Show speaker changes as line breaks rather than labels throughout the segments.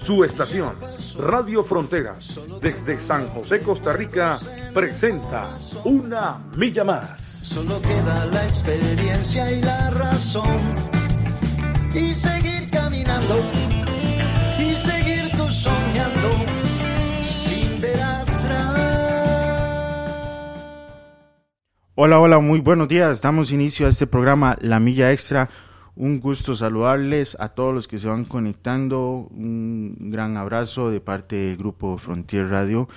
Su estación, Radio Fronteras, desde San José, Costa Rica, presenta Una Milla Más.
Solo queda la experiencia y la razón. Y seguir caminando. Y seguir tú soñando. Sin ver atrás.
Hola, hola, muy buenos días. Damos inicio a este programa La Milla Extra. Un gusto saludarles a todos los que se van conectando. Un gran abrazo de parte del grupo Frontier Radio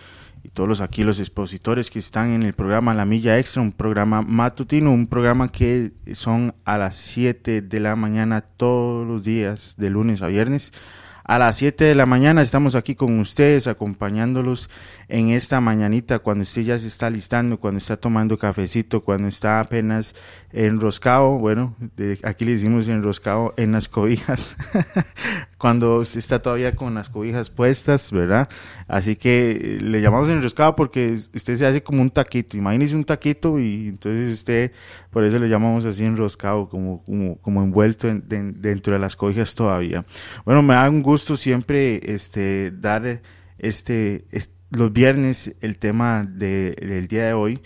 y todos los aquí los expositores que están en el programa La Milla Extra, un programa matutino, un programa que son a las 7 de la mañana todos los días, de lunes a viernes. A las 7 de la mañana estamos aquí con ustedes acompañándolos en esta mañanita cuando usted ya se está listando, cuando está tomando cafecito, cuando está apenas enroscado, bueno, de, aquí le decimos enroscado en las cobijas, cuando usted está todavía con las cobijas puestas, ¿verdad? Así que le llamamos enroscado porque usted se hace como un taquito, imagínese un taquito y entonces usted, por eso le llamamos así enroscado, como, como, como envuelto en, de, dentro de las cobijas todavía. Bueno, me da un gusto siempre este, dar este, este los viernes el tema de, del día de hoy,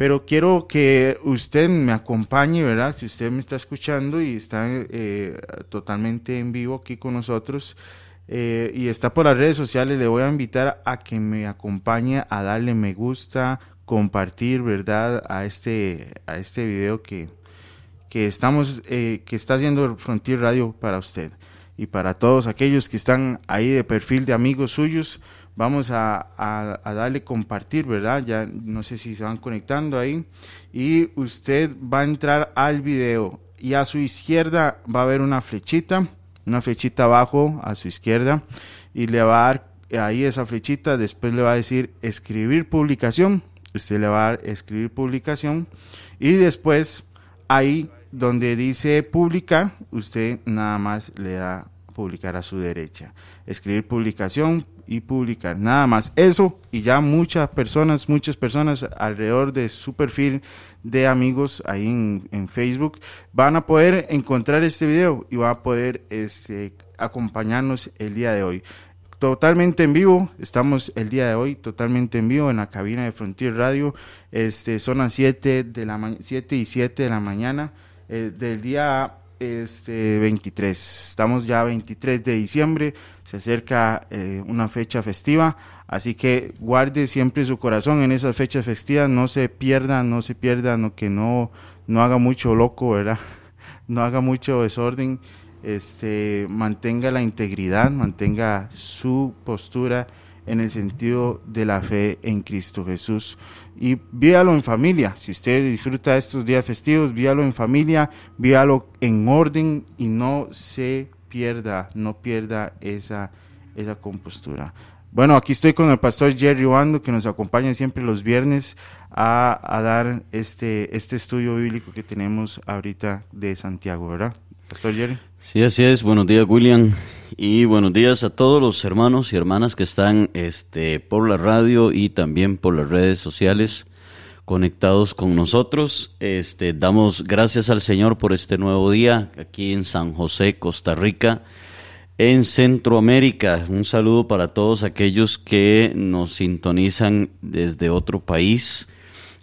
pero quiero que usted me acompañe, ¿verdad? Si usted me está escuchando y está eh, totalmente en vivo aquí con nosotros eh, y está por las redes sociales, le voy a invitar a que me acompañe a darle me gusta, compartir, ¿verdad? A este, a este video que, que estamos, eh, que está haciendo Frontier Radio para usted y para todos aquellos que están ahí de perfil de amigos suyos vamos a, a, darle compartir, ¿verdad? Ya no sé si se van conectando ahí. Y usted va a entrar al video y a su izquierda va a haber una flechita, una flechita abajo a su izquierda y le va a dar ahí esa flechita, después le va a decir escribir publicación, usted le va a dar escribir publicación y después ahí donde dice publicar, usted nada más le da publicar a su derecha. Escribir publicación, y publicar. Nada más eso y ya muchas personas, muchas personas alrededor de su perfil de amigos ahí en, Facebook van a poder encontrar este video y van a poder este, acompañarnos el día de hoy. Totalmente en vivo, estamos el día de hoy totalmente en vivo en la cabina de Frontier Radio. Este, son las 7, de la 7 y 7 de la mañana eh, del día este 23. Estamos ya 23 de diciembre, se acerca eh, una fecha festiva, así que guarde siempre su corazón en esas fechas festivas, no se pierda, no se pierda, no, que no, no haga mucho loco, ¿verdad? No haga mucho desorden, este, mantenga la integridad, mantenga su postura en el sentido de la fe en Cristo Jesús. Y víalo en familia. Si usted disfruta estos días festivos, víalo en familia, víalo en orden y no se pierda, no pierda esa, esa compostura. Bueno, aquí estoy con el pastor Jerry Wando, que nos acompaña siempre los viernes a, a dar este, este estudio bíblico que tenemos ahorita de Santiago, ¿verdad? Pastor Jerry.
Sí, así es. Buenos días, William. Y buenos días a todos los hermanos y hermanas que están este, por la radio y también por las redes sociales conectados con nosotros. Este, damos gracias al Señor por este nuevo día aquí en San José, Costa Rica, en Centroamérica. Un saludo para todos aquellos que nos sintonizan desde otro país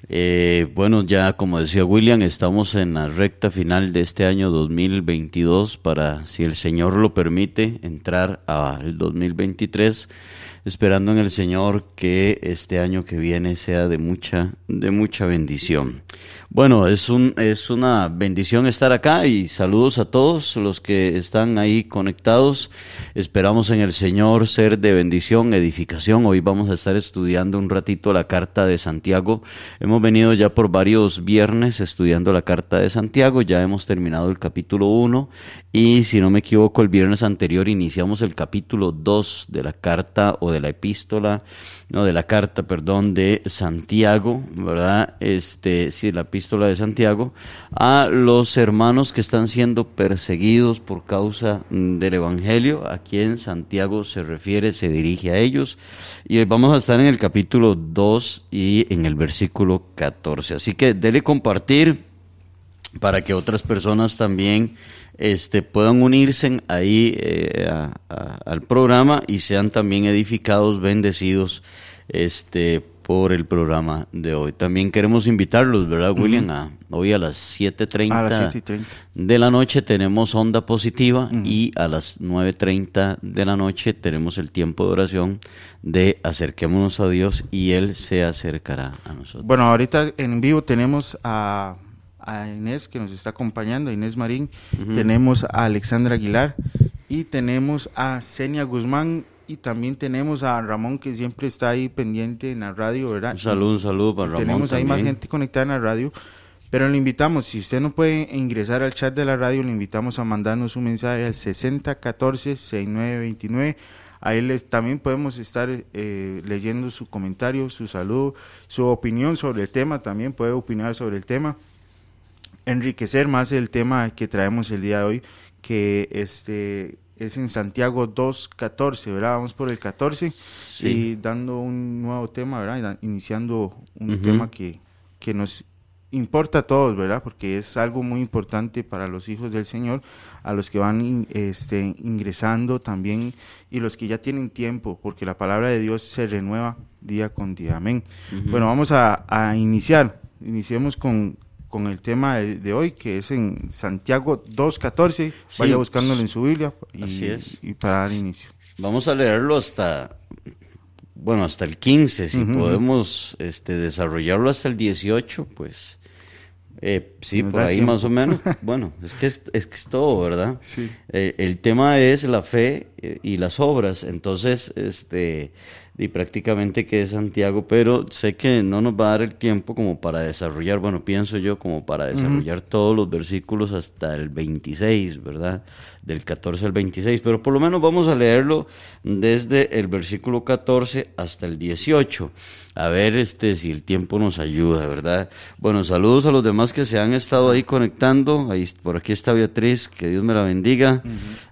eh, bueno, ya como decía William, estamos en la recta final de este año 2022 para, si el Señor lo permite, entrar al 2023 esperando en el Señor que este año que viene sea de mucha, de mucha bendición. Bueno, es, un, es una bendición estar acá y saludos a todos los que están ahí conectados. Esperamos en el Señor ser de bendición, edificación. Hoy vamos a estar estudiando un ratito la carta de Santiago. Hemos venido ya por varios viernes estudiando la carta de Santiago. Ya hemos terminado el capítulo 1 y si no me equivoco el viernes anterior iniciamos el capítulo 2 de la carta o de de la epístola, no, de la carta, perdón, de Santiago, ¿verdad? Este, sí, la epístola de Santiago, a los hermanos que están siendo perseguidos por causa del Evangelio, a quien Santiago se refiere, se dirige a ellos. Y hoy vamos a estar en el capítulo 2 y en el versículo 14. Así que dele compartir para que otras personas también este, puedan unirse ahí eh, al programa y sean también edificados, bendecidos este, por el programa de hoy. También queremos invitarlos, ¿verdad, William? a, hoy a las 7.30 de la noche tenemos Onda Positiva y a las 9.30 de la noche tenemos el tiempo de oración de acerquémonos a Dios y Él se acercará a nosotros.
Bueno, ahorita en vivo tenemos a a Inés que nos está acompañando, Inés Marín, tenemos a Alexandra Aguilar y tenemos a Senia Guzmán y también tenemos a Ramón que siempre está ahí pendiente en la radio, ¿verdad?
Un saludo, un saludo para Ramón.
Tenemos ahí más gente conectada en la radio, pero le invitamos, si usted no puede ingresar al chat de la radio, le invitamos a mandarnos un mensaje al 6014-6929. Ahí les, también podemos estar eh, leyendo su comentario, su saludo, su opinión sobre el tema, también puede opinar sobre el tema enriquecer más el tema que traemos el día de hoy, que este es en Santiago 2.14, ¿verdad? Vamos por el 14 y dando un nuevo tema, ¿verdad? Iniciando un tema que, que nos importa a todos, ¿verdad? Porque es algo muy importante para los hijos del Señor, a los que van este, ingresando también y los que ya tienen tiempo, porque la palabra de Dios se renueva día con día. Amén. Bueno, vamos a, a iniciar. Iniciemos con con el tema de, hoy, que es en Santiago 2.14. Vaya buscándolo en su Biblia y, para dar inicio.
Vamos a leerlo hasta, bueno, hasta el 15, si podemos este, desarrollarlo hasta el 18, pues eh, sí, por ahí más o menos. Bueno, es que es, es, que es todo, ¿verdad?
Sí.
Eh, el tema es la fe eh, y las obras, entonces, este y prácticamente que es Santiago, pero sé que no nos va a dar el tiempo como para desarrollar, bueno, pienso yo como para desarrollar todos los versículos hasta el 26, ¿verdad? Del 14 al 26, pero por lo menos vamos a leerlo desde el versículo 14 hasta el 18. A ver este si el tiempo nos ayuda, ¿verdad? Bueno, saludos a los demás que se han estado ahí conectando. Ahí por aquí está Beatriz, que Dios me la bendiga.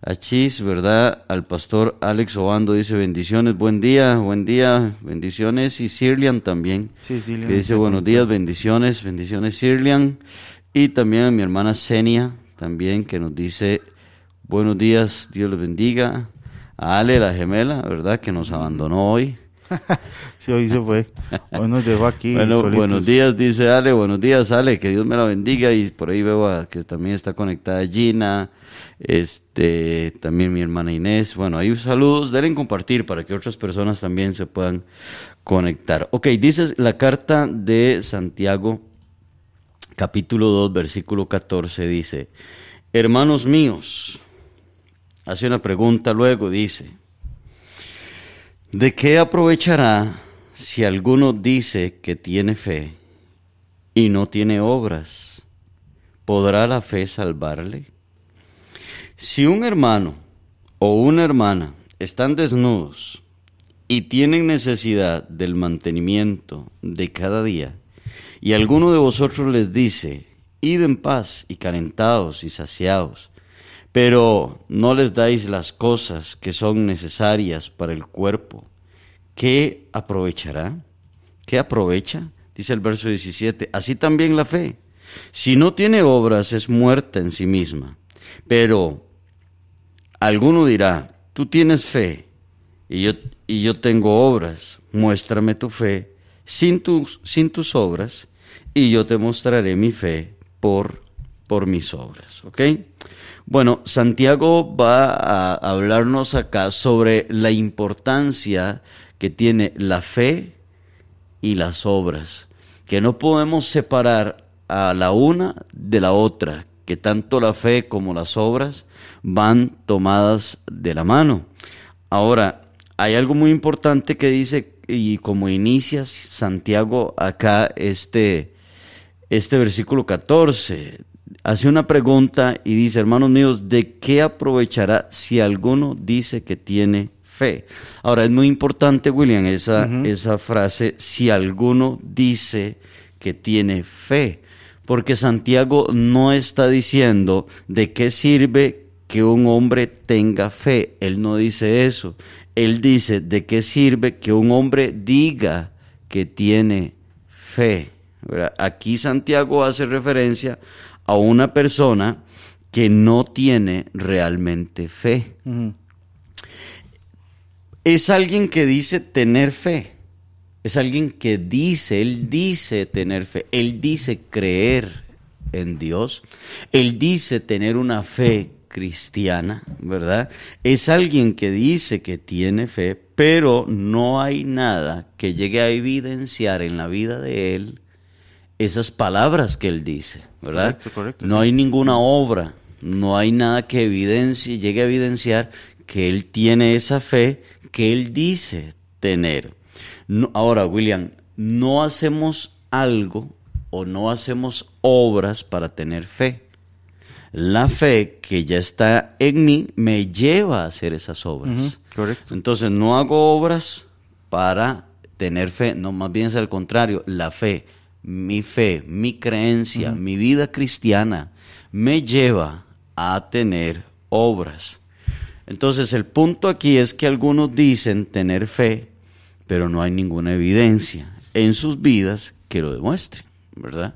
A Chis, ¿verdad? Al pastor Alex Obando dice bendiciones, buen día, buen día, bendiciones. Y Sirlian también,
sí,
que dice buenos días, bendiciones, bendiciones Sirlian. Y también a mi hermana Senia, también, que nos dice buenos días, Dios les bendiga. A Ale, la gemela, ¿verdad? Que nos abandonó hoy.
sí, hoy se fue. Hoy nos dejó aquí.
Bueno, buenos días, dice Ale. Buenos días, Ale. Que Dios me la bendiga. Y por ahí veo a, que también está conectada Gina este, también mi hermana Inés. Bueno, hay saludos, deben compartir para que otras personas también se puedan conectar. Ok, dice la carta de Santiago, capítulo 2, versículo 14, dice, hermanos míos, hace una pregunta luego, dice, ¿de qué aprovechará si alguno dice que tiene fe y no tiene obras? ¿Podrá la fe salvarle? Si un hermano o una hermana están desnudos y tienen necesidad del mantenimiento de cada día, y alguno de vosotros les dice, id en paz y calentados y saciados, pero no les dais las cosas que son necesarias para el cuerpo, ¿qué aprovechará? ¿Qué aprovecha? Dice el verso 17, así también la fe. Si no tiene obras es muerta en sí misma, pero Alguno dirá, tú tienes fe y yo, y yo tengo obras, muéstrame tu fe sin tus, sin tus obras y yo te mostraré mi fe por, por mis obras. ¿Ok? Bueno, Santiago va a hablarnos acá sobre la importancia que tiene la fe y las obras, que no podemos separar a la una de la otra, que tanto la fe como las obras van tomadas de la mano. Ahora, hay algo muy importante que dice, y como inicia Santiago acá este, este versículo 14, hace una pregunta y dice, hermanos míos, ¿de qué aprovechará si alguno dice que tiene fe. Ahora, es muy importante, William, esa, esa frase, si alguno dice que tiene fe, porque Santiago no está diciendo de qué sirve que un hombre tenga fe, él no dice eso, él dice de qué sirve que un hombre diga que tiene fe. Aquí Santiago hace referencia a una persona que no tiene realmente fe. Es alguien que dice tener fe. Es alguien que dice, él dice tener fe, él dice creer en Dios, él dice tener una fe cristiana, ¿verdad? Es alguien que dice que tiene fe, pero no hay nada que llegue a evidenciar en la vida de él esas palabras que él dice, ¿verdad? Correcto, correcto, no hay ninguna obra, no hay nada que evidencie, llegue a evidenciar que él tiene esa fe que él dice tener. ahora, William, no hacemos algo o no hacemos obras para tener fe. La fe que ya está en mí me lleva a hacer esas obras. correcto. Entonces, no hago obras para tener fe, no, más bien es al contrario, la fe, mi fe, mi creencia, mi vida cristiana me lleva a tener obras. Entonces el punto aquí es que algunos dicen tener fe, pero no hay ninguna evidencia en sus vidas que lo demuestre, ¿verdad?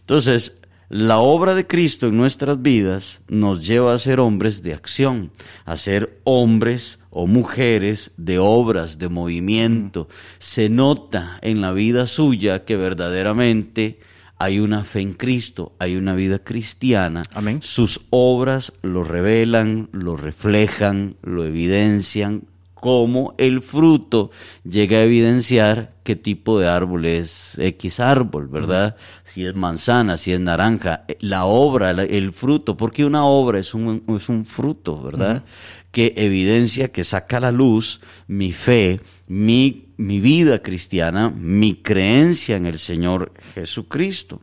Entonces, la obra de Cristo en nuestras vidas nos lleva a ser hombres de acción, a ser hombres o mujeres de obras, de movimiento. Se nota en la vida suya que verdaderamente hay una fe en Cristo, hay una vida cristiana. Amén. Sus obras lo revelan, lo reflejan, lo evidencian, como el fruto llega a evidenciar qué tipo de árbol es X árbol, ¿verdad? Si es manzana, si es naranja, la obra, el fruto, porque una obra es un, es un fruto, ¿verdad? Que evidencia, que saca a la luz mi fe, mi mi vida cristiana, mi creencia en el Señor Jesucristo.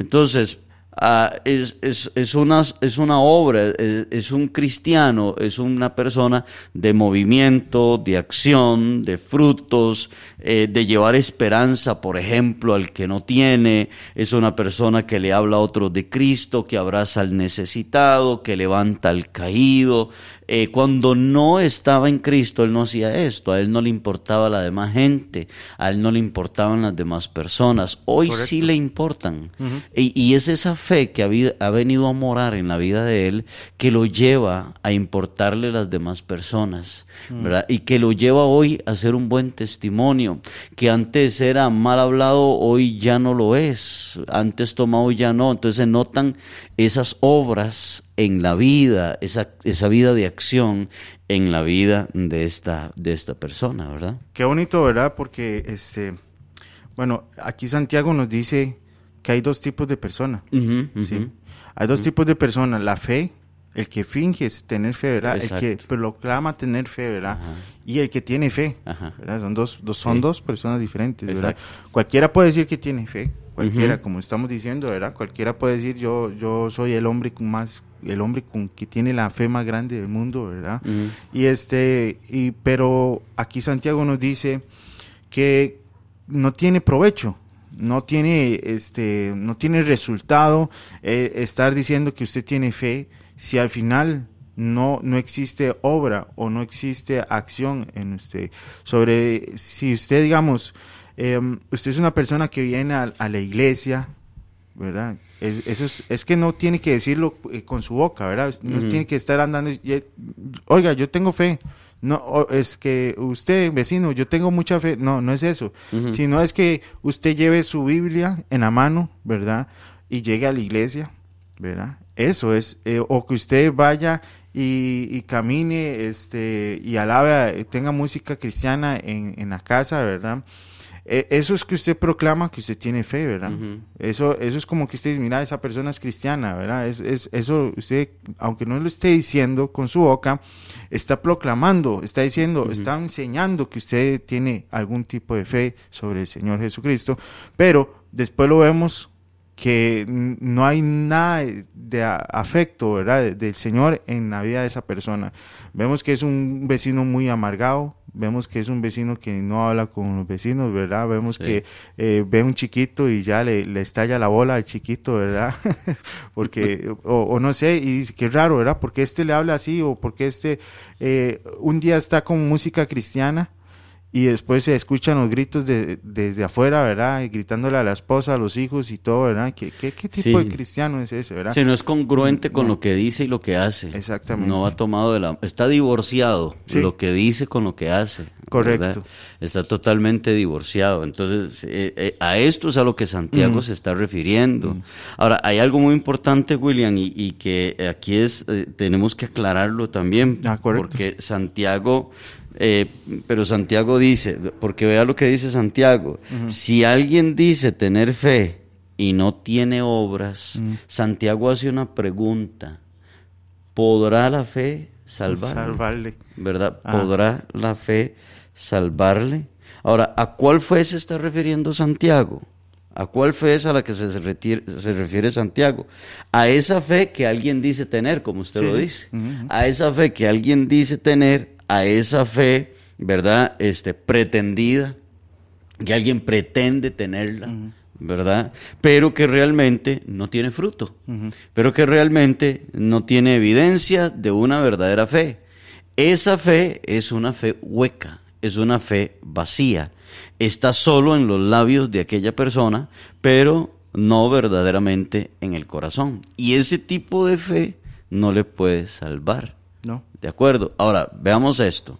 Entonces, Ah, es, es, es, una, es una obra, es, un cristiano, es una persona de movimiento, de acción, de frutos, eh, de llevar esperanza, por ejemplo, al que no tiene, es una persona que le habla a otros de Cristo, que abraza al necesitado, que levanta al caído. Eh, cuando no estaba en Cristo, él no hacía esto, a él no le importaba la demás gente, a él no le importaban las demás personas, hoy sí le importan. y, y es esa fe que ha, venido a morar en la vida de él que lo lleva a importarle las demás personas, mm. ¿verdad? Y que lo lleva hoy a ser un buen testimonio, que antes era mal hablado, hoy ya no lo es, antes tomado ya no, entonces se notan esas obras en la vida, esa, esa vida de acción en la vida de esta, de esta persona, ¿verdad?
Qué bonito, ¿verdad? Porque, este, bueno, aquí Santiago nos dice que hay dos tipos de personas. Hay dos tipos de personas, la fe, el que finge tener fe, ¿verdad? El que proclama tener fe, ¿verdad? Y el que tiene fe, ¿verdad? Son dos, dos son dos personas diferentes, ¿verdad? Cualquiera puede decir que tiene fe, cualquiera, como estamos diciendo, ¿verdad? Cualquiera puede decir yo, yo soy el hombre con más, el hombre con que tiene la fe más grande del mundo, ¿verdad? Y este, y, pero aquí Santiago nos dice que no tiene provecho, no tiene este no tiene resultado eh, estar diciendo que usted tiene fe si al final no no existe obra o no existe acción en usted sobre si usted digamos em, usted es una persona que viene a, la iglesia verdad eso es, es, que no tiene que decirlo eh, con su boca verdad no tiene que estar andando oiga yo tengo fe no, es que usted, vecino, yo tengo mucha fe. No, no es eso. Sino es que usted lleve su Biblia en la mano, ¿verdad? Y llegue a la iglesia, ¿verdad? Eso es. Eh, o que usted vaya y, camine este, y alabe, tenga música cristiana en, en la casa, ¿verdad? Eh, eso es que usted proclama que usted tiene fe, ¿verdad? eso, eso es como que usted dice, mira, esa persona es cristiana, ¿verdad? Es, es, eso usted, aunque no lo esté diciendo con su boca, está proclamando, está diciendo, está enseñando que usted tiene algún tipo de fe sobre el Señor Jesucristo, pero después lo vemos que no hay nada de afecto, ¿verdad? de- del Señor en la vida de esa persona. Vemos que es un vecino muy amargado, vemos que es un vecino que no habla con los vecinos, ¿verdad? Vemos
Sí.
que eh, ve un chiquito y ya le, le estalla la bola al chiquito, ¿verdad? porque, o, o no sé, y dice, qué raro, ¿verdad? Porque este le habla así, o porque este eh, un día está con música cristiana y después se escuchan los gritos de, desde afuera, ¿verdad? Y gritándole a la esposa, a los hijos y todo, ¿verdad? ¿Qué, qué, qué tipo
Sí.
de cristiano es ese, verdad?
Si no es congruente con
No.
lo que dice y lo que hace.
Exactamente.
No ha tomado de la... Está divorciado
Sí.
lo que dice con lo que hace.
Correcto.
¿verdad? Está totalmente divorciado. Entonces, eh, eh, a esto es a lo que Santiago se está refiriendo. Ahora, hay algo muy importante, William, y, y que aquí es, eh, tenemos que aclararlo también.
Ah, correcto.
Porque Santiago... eh, pero Santiago dice, porque vea lo que dice Santiago, si alguien dice tener fe y no tiene obras, Santiago hace una pregunta, ¿podrá la fe salvarle?
Salvarle.
¿Verdad? ¿Podrá la fe salvarle? Ahora, ¿a cuál fe se está refiriendo Santiago? ¿A cuál fe es a la que se, se refiere Santiago? A esa fe que alguien dice tener, como usted
Sí,
lo dice. A esa fe que alguien dice tener, a esa fe, ¿verdad? Este, pretendida, que alguien pretende tenerla, ¿verdad? Pero que realmente no tiene fruto, pero que realmente no tiene evidencia de una verdadera fe. Esa fe es una fe hueca, es una fe vacía, está solo en los labios de aquella persona, pero no verdaderamente en el corazón. Y ese tipo de fe no le puede salvar.
¿No?
¿De acuerdo? Ahora, veamos esto.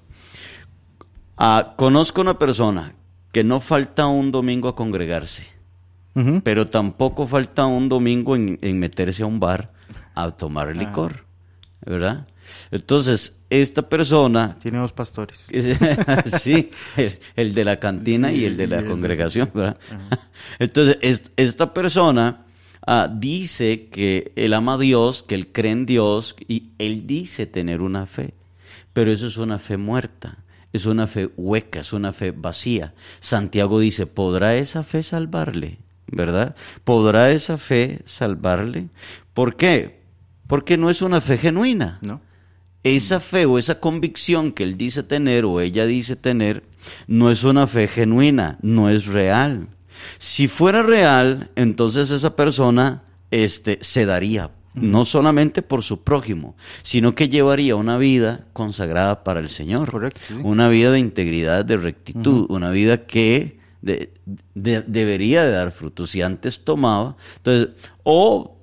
Ah, conozco una persona que no falta un domingo a congregarse, pero tampoco falta un domingo en, en meterse a un bar a tomar licor, ¿verdad? Entonces, esta persona,
Tiene dos pastores.
sí, el, el de la cantina y el de la
el-
congregación, ¿verdad? Entonces, es- esta persona ah, dice que él ama a Dios, que él cree en Dios y él dice tener una fe, pero eso es una fe muerta, es una fe hueca, es una fe vacía. Santiago dice, ¿podrá esa fe salvarle? ¿Verdad? ¿Podrá esa fe salvarle? ¿Por qué? Porque no es una fe genuina
¿No?
esa fe o esa convicción que él dice tener o ella dice tener no es una fe genuina, no es real. Si fuera real, entonces esa persona este, se daría, no solamente por su prójimo, sino que llevaría una vida consagrada para el Señor.
Correcto, sí.
Una vida de integridad, de rectitud, una vida que de- de- debería de dar frutos. Si antes tomaba, entonces, o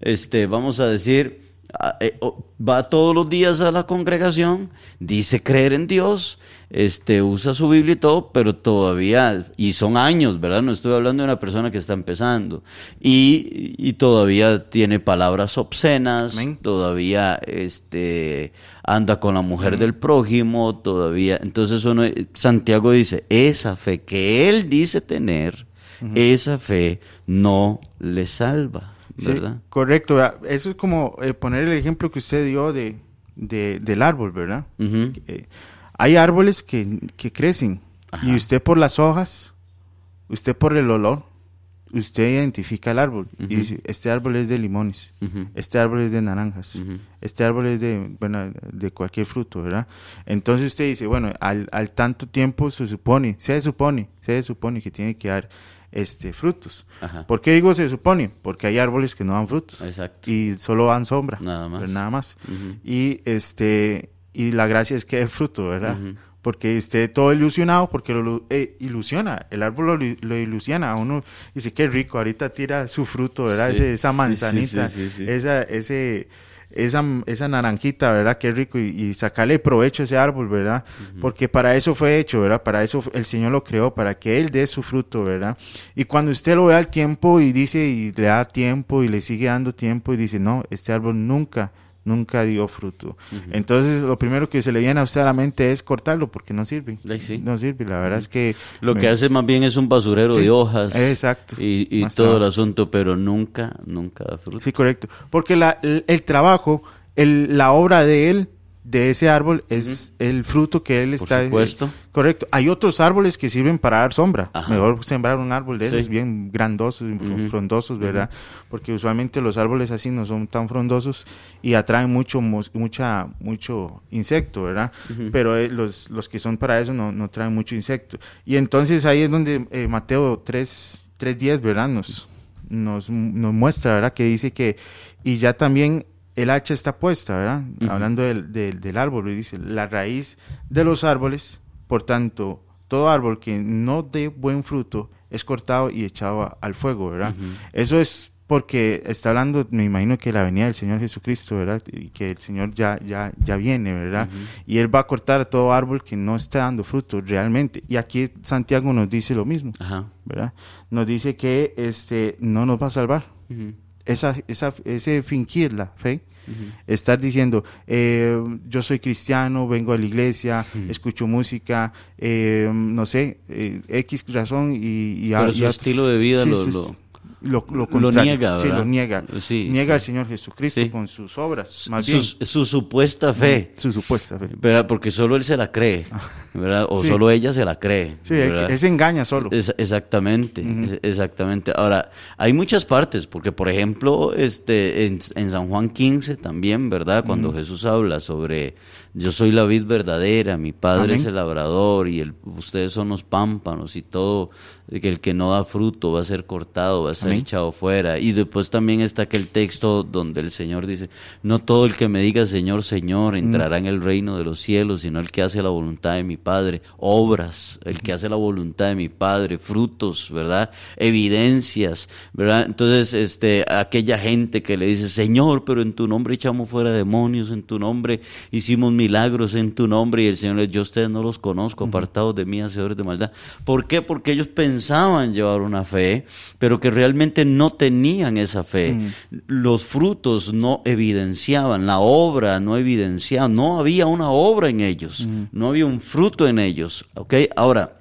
este, vamos a decir, va todos los días a la congregación, dice creer en Dios, este, usa su Biblia y todo, pero todavía, y son años, ¿verdad? No estoy hablando de una persona que está empezando, y, y todavía tiene palabras obscenas,
Amén.
todavía este, anda con la mujer del prójimo, todavía, entonces uno, Santiago dice, esa fe que él dice tener, esa fe no le salva.
Sí, correcto. Eso es como eh, poner el ejemplo que usted dio de, de- del árbol, ¿verdad? Eh, hay árboles que, que crecen
Ajá.
y usted por las hojas, usted por el olor, usted identifica el árbol y dice, este árbol es de limones, este árbol es de naranjas, este árbol es de, bueno, de cualquier fruto, ¿verdad? Entonces usted dice, bueno, al, al tanto tiempo se supone, se supone, se supone que tiene que dar este frutos.
Ajá.
¿Por qué digo se supone? Porque hay árboles que no dan frutos
Exacto.
y solo dan sombra,
Nada más.
pero nada más. Y este y la gracia es que dé fruto, ¿verdad?
Ujú.
Porque esté todo ilusionado, porque lo, eh, ilusiona, el árbol lo, lo ilusiona, uno dice qué rico, ahorita tira su fruto, ¿verdad?
Sí,
Ese- esa manzanita,
sí, sí, sí, sí.
esa ese esa, esa naranjita, ¿verdad? Qué rico y, y sacarle provecho a ese árbol, ¿verdad? Porque para eso fue hecho, ¿verdad? Para eso el Señor lo creó, para que Él dé su fruto, ¿verdad? Y cuando usted lo ve al tiempo y dice y le da tiempo y le sigue dando tiempo y dice, no, este árbol nunca, nunca dio fruto. Entonces lo primero que se le viene a usted a la mente es cortarlo porque no sirve.
Sí.
No sirve, la verdad es que...
Lo que hace más bien es un basurero
Sí,
de hojas.
exacto.
Y, y todo el asunto, pero nunca, nunca da fruto.
Sí, correcto. Porque la- el, el trabajo, el- la obra de él de ese árbol es el fruto que él
Por
está...
supuesto.
Correcto. Hay otros árboles que sirven para dar sombra.
Ajá.
Mejor sembrar un árbol de
Sí.
esos bien grandosos, y
Ujú.
frondosos, ¿verdad? Porque usualmente los árboles así no son tan frondosos y atraen mucho mucha mucho insecto, ¿verdad? Pero eh, los, los que son para eso no, no traen mucho insecto. Y entonces ahí es donde eh, Mateo 3, 3.10, ¿verdad? Nos, nos, nos muestra, ¿verdad? Que dice que, y ya también el hacha está puesta, ¿verdad? Hablando del, del, del árbol, y dice, la raíz de los árboles, por tanto, todo árbol que no dé buen fruto es cortado y echado a- al fuego, ¿verdad? Eso es porque está hablando, me imagino que la venida del Señor Jesucristo, ¿verdad? Y que el Señor ya, ya, ya viene, ¿verdad? Y Él va a cortar todo árbol que no está dando fruto realmente. Y aquí Santiago nos dice lo mismo. ¿verdad? Nos dice que este no nos va a salvar. Esa, esa, ese fingir la fe, estar diciendo, eh, yo soy cristiano, vengo a la iglesia, escucho música, eh, no sé, eh, X razón y... y
Pero
y
su estilo de vida
sí,
lo- lo,
lo lo
niega,
Sí,
¿verdad?
lo niega.
Sí,
niega
sí.
al Señor Jesucristo
Sí.
con sus obras, más bien.
Su, su supuesta fe.
Su supuesta fe.
¿verdad? Porque solo él se la cree, ¿verdad? O
Sí.
solo ella se la cree.
Sí, ese engaña solo.
Es- exactamente, es- exactamente. Ahora, hay muchas partes, porque por ejemplo, este, en, en San Juan 15 también, ¿verdad? Cuando Jesús habla sobre yo soy la vid verdadera, mi padre
Amén.
es el labrador y el, ustedes son los pámpanos y todo, que el que no da fruto va a ser cortado, va a ser
Amén.
echado fuera. Y después también está aquel texto donde el Señor dice, no todo el que me diga Señor, Señor entrará en el reino de los cielos, sino el que hace la voluntad de mi Padre, obras, el que hace la voluntad de mi Padre, frutos, ¿verdad? Evidencias, ¿verdad? Entonces, este, aquella gente que le dice, Señor, pero en tu nombre echamos fuera demonios, en tu nombre hicimos milagros, en tu nombre, y el Señor le dice, yo a ustedes no los conozco, apartados de mí, hacedores de maldad. ¿Por qué? Porque ellos pensaban llevar una fe, pero que realmente no tenían esa fe. Los frutos no evidenciaban, la obra no evidenciaba, no había una obra en ellos, no había un fruto en ellos. ¿ok? Ahora,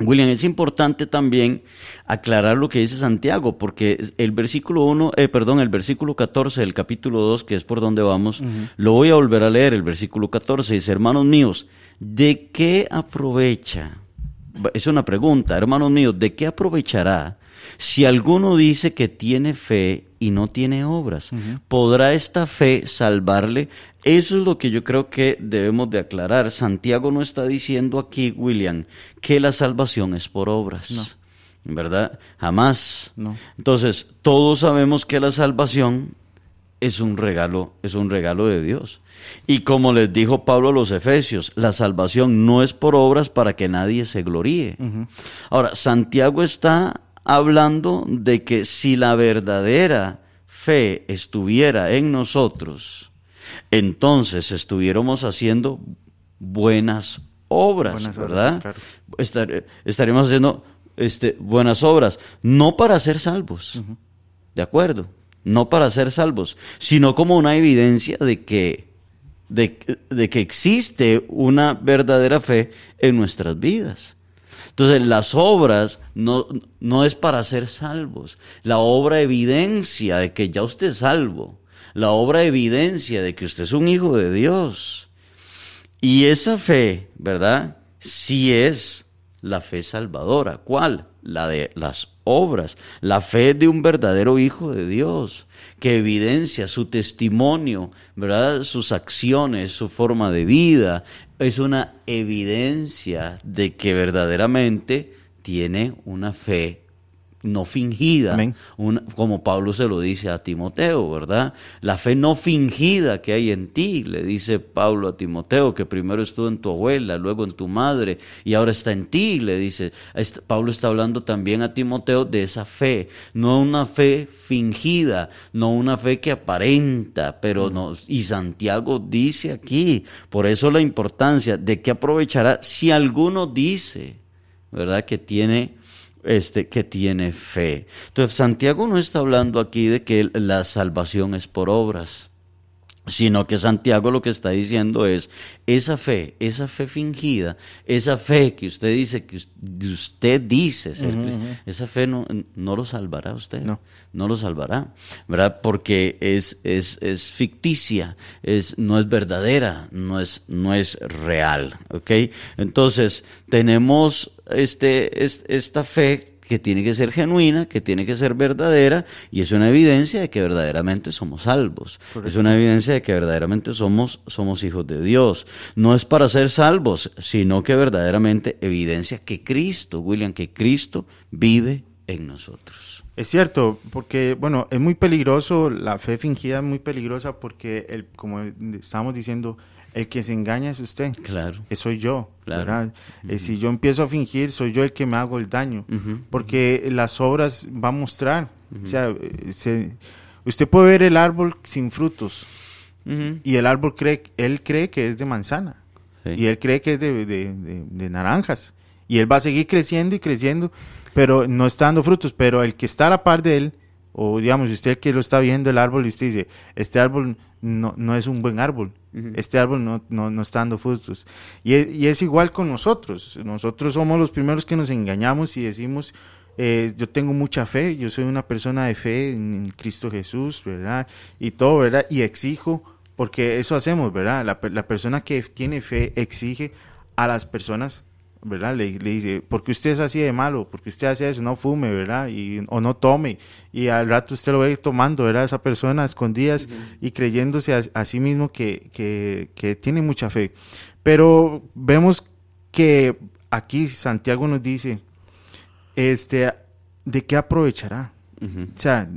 William, es importante también aclarar lo que dice Santiago, porque el versículo 1, eh, perdón, el versículo 14 del capítulo 2, que es por donde vamos, lo voy a volver a leer, el versículo 14, dice, hermanos míos, ¿de qué aprovecha? Es una pregunta, hermanos míos, ¿de qué aprovechará si alguno dice que tiene fe y no tiene obras? ¿Podrá esta fe salvarle? Eso es lo que yo creo que debemos de aclarar. Santiago no está diciendo aquí, William, que la salvación es por obras. ¿Verdad? Jamás.
No.
Entonces, todos sabemos que la salvación es un regalo, es un regalo de Dios. Y como les dijo Pablo a los Efesios, la salvación no es por obras para que nadie se gloríe. Ahora, Santiago está hablando de que si la verdadera fe estuviera en nosotros, entonces estuviéramos haciendo buenas obras,
Buenas obras,
¿verdad?
claro.
Estar- estaremos haciendo este, buenas obras, no para ser salvos, ¿de acuerdo? No para ser salvos, sino como una evidencia de que, de, que existe una verdadera fe en nuestras vidas. Entonces, las obras no, no es para ser salvos. La obra evidencia de que ya usted es salvo. La obra evidencia de que usted es un hijo de Dios. Y esa fe, ¿verdad? Sí es la fe salvadora. ¿Cuál? La de las obras. La fe de un verdadero hijo de Dios, que evidencia su testimonio, ¿verdad? Sus acciones, su forma de vida. Es una evidencia de que verdaderamente tiene una fe no fingida, una- como Pablo se lo dice a Timoteo, ¿verdad? La fe no fingida que hay en ti, le dice Pablo a Timoteo, que primero estuvo en tu abuela, luego en tu madre y ahora está en ti, le dice. Pablo está hablando también a Timoteo de esa fe, no una fe fingida, no una fe que aparenta, pero no, y Santiago dice aquí, por eso la importancia de que aprovechará si alguno dice, ¿verdad? Que tiene este, que tiene fe. Entonces, Santiago no está hablando aquí de que la salvación es por obras. sino que Santiago lo que está diciendo es esa fe, esa fe fingida, esa fe que usted dice que usted dice ser esa fe no, no, lo salvará a usted, no. no lo salvará, ¿verdad? Porque es, es, es ficticia, es, no es verdadera, no es, no es real, ¿ok? Entonces, tenemos este, esta fe que tiene que ser genuina, que tiene que ser verdadera, y es una evidencia de que verdaderamente somos salvos. Es una evidencia de que verdaderamente somos, somos hijos de Dios. No es para ser salvos, sino que verdaderamente evidencia que Cristo, William, que Cristo vive en nosotros.
Es cierto, porque, bueno, es muy peligroso, la fe fingida es muy peligrosa porque, el, como estamos diciendo, el que se engaña es usted. Claro. Que soy yo. Claro. Eh, si yo empiezo a fingir, soy yo el que me hago el daño. Porque las obras van a mostrar. O sea, eh, usted puede ver el árbol sin frutos. Y el árbol cree, él cree que es de manzana. Y él cree que es de, de, naranjas. Y él va a seguir creciendo y creciendo, pero no está dando frutos. Pero el que está a la par de él, o digamos, usted que lo está viendo el árbol y usted dice, este árbol no, no es un buen árbol, este árbol no, no, no, está dando frutos. Y es, y es, igual con nosotros, nosotros somos los primeros que nos engañamos y decimos, eh, yo tengo mucha fe, yo soy una persona de fe en Cristo Jesús, ¿verdad? Y todo, ¿verdad? Y exijo, porque eso hacemos, ¿verdad? La persona que tiene fe exige a las personas ¿verdad? Le, le, dice, porque usted es así de malo? porque usted hace eso? No fume, ¿verdad? Y, o no tome. Y al rato usted lo ve tomando, ¿verdad? Esa persona escondidas y creyéndose a, sí mismo que, que, que, tiene mucha fe. Pero vemos que aquí Santiago nos dice, este, ¿de qué aprovechará? O sea,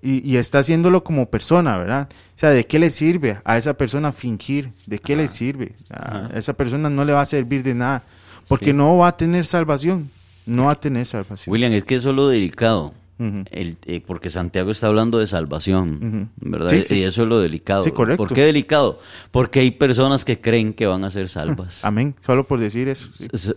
y, y, está haciéndolo como persona, ¿verdad? O sea, ¿de qué le sirve a esa persona fingir? ¿De qué le sirve? A esa persona no le va a servir de nada porque no va a tener salvación, no va a tener salvación.
William, es que eso es lo delicado. el, eh, porque Santiago está hablando de salvación, ¿verdad? Y eso es lo delicado. Sí, correcto. ¿Por qué delicado? Porque hay personas que creen que van a ser salvas.
Amén, solo por decir eso.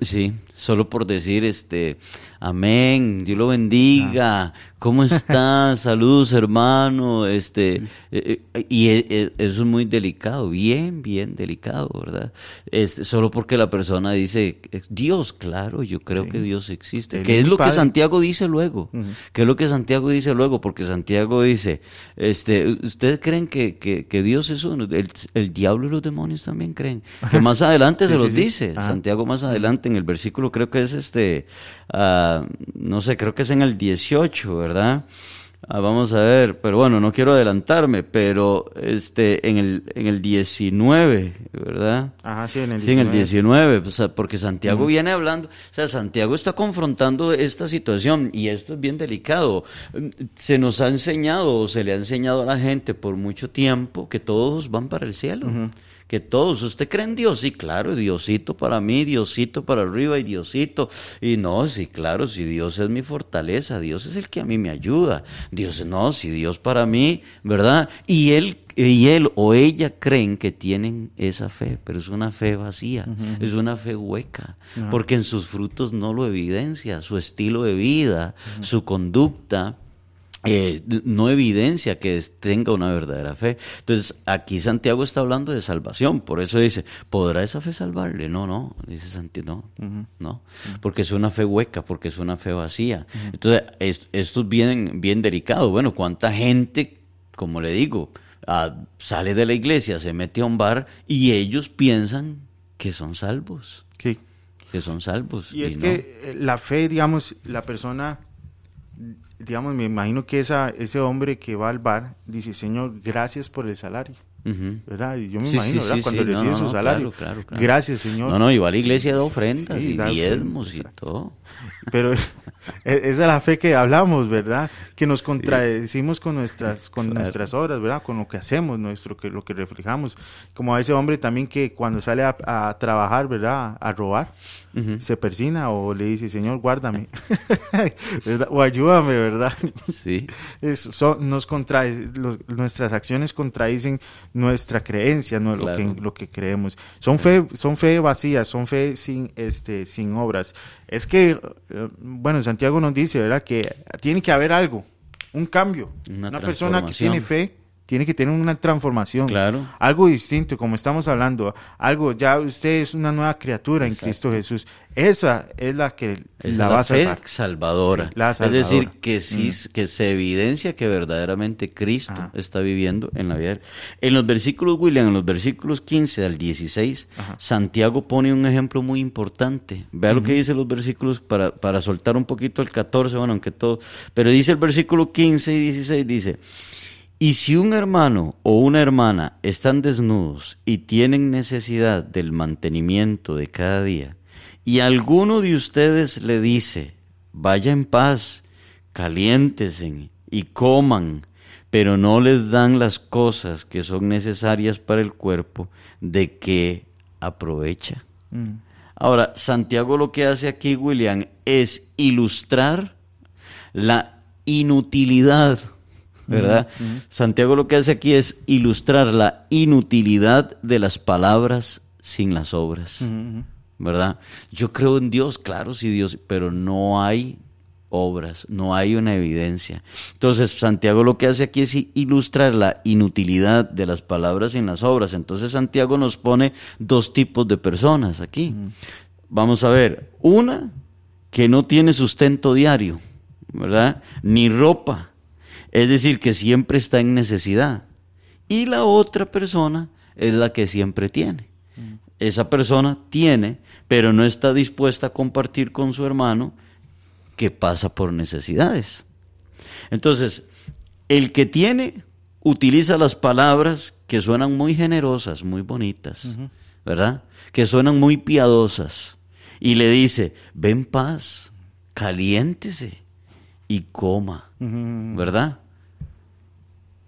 Sí, solo por decir, este, amén, Dios lo bendiga, ah. ¿Cómo estás? Saludos, hermano, este, eh, eh, y eso es muy delicado, bien, bien delicado, ¿verdad? Este, solo porque la persona dice, Dios, claro, yo creo que Dios existe, que es lo que Santiago dice luego, que es lo que Santiago dice luego, porque Santiago dice, este, ¿ustedes creen que, que, Dios es uno? El, diablo y los demonios también creen, que más adelante se los dice, Santiago más adelante en el versículo creo que es este, uh, no sé, creo que es en el 18, ¿verdad? Ah, vamos a ver, pero bueno, no quiero adelantarme, pero este en el en el 19, ¿verdad?
Ajá, sí, en el 19.
Sí, en el 19, porque Santiago viene hablando, o sea, Santiago está confrontando esta situación y esto es bien delicado. Se nos ha enseñado o se le ha enseñado a la gente por mucho tiempo que todos van para el cielo que todos, ¿usted cree en Dios? Sí, claro, Diosito para mí, Diosito para arriba y Diosito. Y no, sí, claro, si Dios es mi fortaleza, Dios es el que a mí me ayuda. Dios, no, si Dios para mí, ¿verdad? Y él y él o ella creen que tienen esa fe, pero es una fe vacía, es una fe hueca, porque en sus frutos no lo evidencia, su estilo de vida, su conducta, eh, no evidencia que tenga una verdadera fe. Entonces, aquí Santiago está hablando de salvación, por eso dice, ¿podrá esa fe salvarle? No, no, dice Santiago, no, no, porque es una fe hueca, porque es una fe vacía. Entonces, esto es bien, bien delicado. Bueno, ¿cuánta gente, como le digo, ah, sale de la iglesia, se mete a un bar y ellos piensan que son salvos? Sí. Que son salvos.
Y, es que eh, la fe, digamos, la persona digamos, me imagino que esa, ese hombre que va al bar dice, Señor, gracias por el salario. ¿verdad? yo me imagino, ¿verdad? Cuando recibe su salario. Gracias, Señor.
No, no, iba a la iglesia de ofrendas y diezmos y todo.
Pero e, esa es la fe que hablamos, ¿verdad? Que nos contradecimos con nuestras con nuestras obras, ¿verdad? Con lo que hacemos, nuestro que lo que reflejamos. Como a ese hombre también que cuando sale a, trabajar, ¿verdad? A robar, se persina o le dice, "Señor, guárdame." O ayúdame, ¿verdad? Sí. nos contrae, nuestras acciones contradicen nuestra creencia, no lo que lo que creemos. Son fe son fe vacías, son fe sin este sin obras. Es que eh, bueno, Santiago nos dice, ¿verdad? Que tiene que haber algo, un cambio. Una, persona que tiene fe tiene que tener una transformación.
Claro.
Algo distinto, como estamos hablando. Algo, ya usted es una nueva criatura en Cristo Jesús. Esa es la que
Esa
la
es
va a
la fe
salvar.
salvadora.
Sí, la
Es decir,
salvadora. Mm.
que sí que se evidencia que verdaderamente Cristo
Ajá.
está viviendo en la vida. En los versículos, William, en los versículos 15 al 16,
Ajá.
Santiago pone un ejemplo muy importante. Vea lo que dice los versículos para, para soltar un poquito el 14, bueno, aunque todo. Pero dice el versículo 15 y 16, dice. Y si un hermano o una hermana están desnudos y tienen necesidad del mantenimiento de cada día, y alguno de ustedes le dice, vaya en paz, caliéntese y coman, pero no les dan las cosas que son necesarias para el cuerpo, ¿de qué aprovecha?
Mm.
Ahora, Santiago lo que hace aquí, William, es ilustrar la inutilidad, ¿verdad? Santiago lo que hace aquí es ilustrar la inutilidad de las palabras sin las obras, ¿verdad? Yo creo en Dios, claro, sí Dios, pero no hay obras, no hay una evidencia. Entonces, Santiago lo que hace aquí es ilustrar la inutilidad de las palabras sin las obras. Entonces, Santiago nos pone dos tipos de personas aquí. Vamos a ver, una que no tiene sustento diario, ¿verdad? Ni ropa, es decir, que siempre está en necesidad. Y la otra persona es la que siempre tiene. Esa persona tiene, pero no está dispuesta a compartir con su hermano que pasa por necesidades. Entonces, el que tiene utiliza las palabras que suenan muy generosas, muy bonitas, ¿verdad? Que suenan muy piadosas. Y le dice, ven paz, caliéntese y coma, ¿verdad?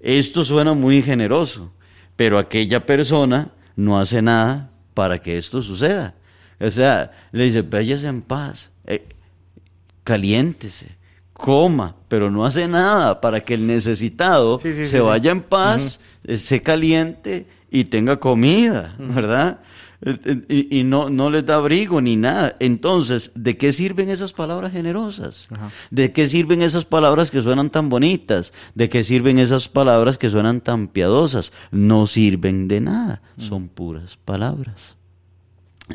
Esto suena muy generoso, pero aquella persona no hace nada para que esto suceda. O sea, le dice, váyase en paz, eh, caliéntese, coma, pero no hace nada para que el necesitado
Sí, sí,
se
sí,
vaya en paz, eh, se caliente y tenga comida, ¿verdad? Y, y no, no les da abrigo ni nada. Entonces, ¿de qué sirven esas palabras generosas?
Ajá.
¿De qué sirven esas palabras que suenan tan bonitas? ¿De qué sirven esas palabras que suenan tan piadosas? No sirven de nada, son puras palabras.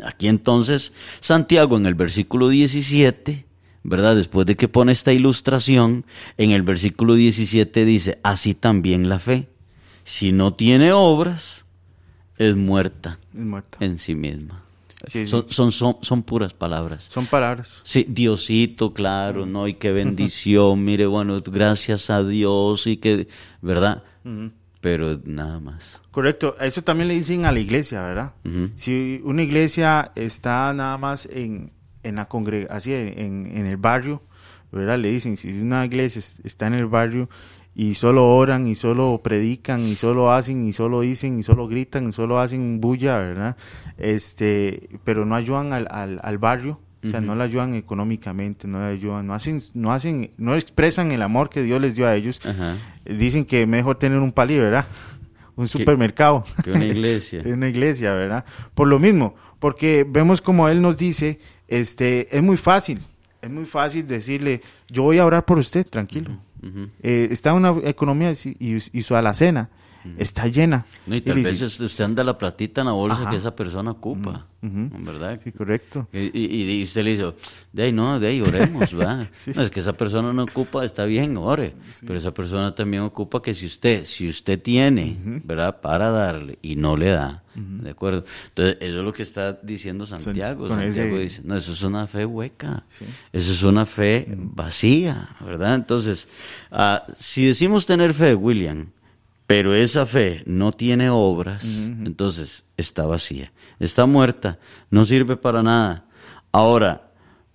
Aquí entonces Santiago en el versículo 17, ¿verdad? Después de que pone esta ilustración, en el versículo 17 dice, así también la fe, si no tiene obras, es muerta
Es muerta.
en sí misma.
Sí, sí.
Son, son, son, son puras palabras.
Son palabras.
Sí, Diosito, claro, ¿no? Y qué bendición, mire, bueno, gracias a Dios y que, ¿verdad? Pero nada más.
Correcto. Eso también le dicen a la iglesia, ¿verdad? Si una iglesia está nada más en, en la congregación, en, en el barrio, ¿verdad? Le dicen, si una iglesia es- está en el barrio y solo oran y solo predican y solo hacen y solo dicen y solo gritan y solo hacen bulla, ¿verdad? Este, pero no ayudan al, al, al barrio, o sea, no le ayudan económicamente, no le ayudan, no hacen, no hacen, no expresan el amor que Dios les dio a ellos.
Ajá.
Dicen que mejor tener un palí, ¿verdad? Un supermercado.
Que una iglesia.
Es una iglesia, ¿verdad? Por lo mismo, porque vemos como él nos dice, este, es muy fácil, es muy fácil decirle, yo voy a orar por usted, tranquilo. Eh, está una economía y, y- y su alacena está llena.
No, y
Y
tal
le
vez
dice,
usted anda la platita en la bolsa
Ajá.
que esa persona ocupa. ¿verdad?
Sí, correcto.
Y, y- y usted le dice, de ahí no, de ahí oremos, ¿verdad?
Sí.
No, es que esa persona no ocupa, está bien, ore. Pero esa persona también ocupa que si usted, si usted tiene, ¿verdad? Para darle y no le da, ¿de acuerdo? Entonces, eso es lo que está diciendo Santiago. Santiago
ese-
dice, no, eso es una fe hueca. Eso es una fe vacía, ¿verdad? Entonces, ah, si decimos tener fe, William, pero esa fe no tiene obras, entonces está vacía, está muerta, no sirve para nada. Ahora,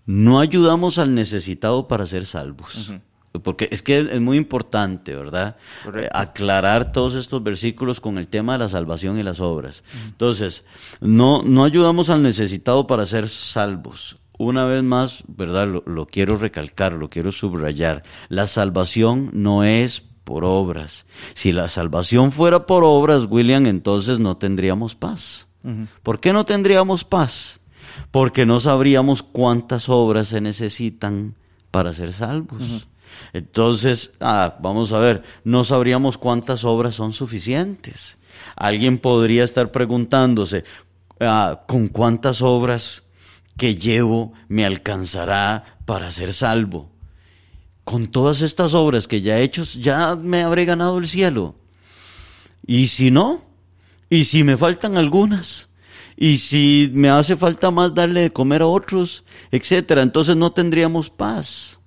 no ayudamos al necesitado para ser salvos. Porque es que es muy importante, ¿verdad?
Correcto.
Eh, aclarar todos estos versículos con el tema de la salvación y las obras. Entonces, no, no ayudamos al necesitado para ser salvos. Una vez más, ¿verdad? Lo, lo quiero recalcar, lo quiero subrayar. La salvación no es por obras. Si la salvación fuera por obras, William, entonces no tendríamos paz. ¿Por qué no tendríamos paz? Porque no sabríamos cuántas obras se necesitan para ser salvos. Entonces, ah, vamos a ver, no sabríamos cuántas obras son suficientes. Alguien podría estar preguntándose, ah, ¿con cuántas obras que llevo me alcanzará para ser salvo? Con todas estas obras que ya he hecho, ya me habré ganado el cielo. Y si no, y si me faltan algunas, y si me hace falta más darle de comer a otros, etcétera, entonces no tendríamos paz.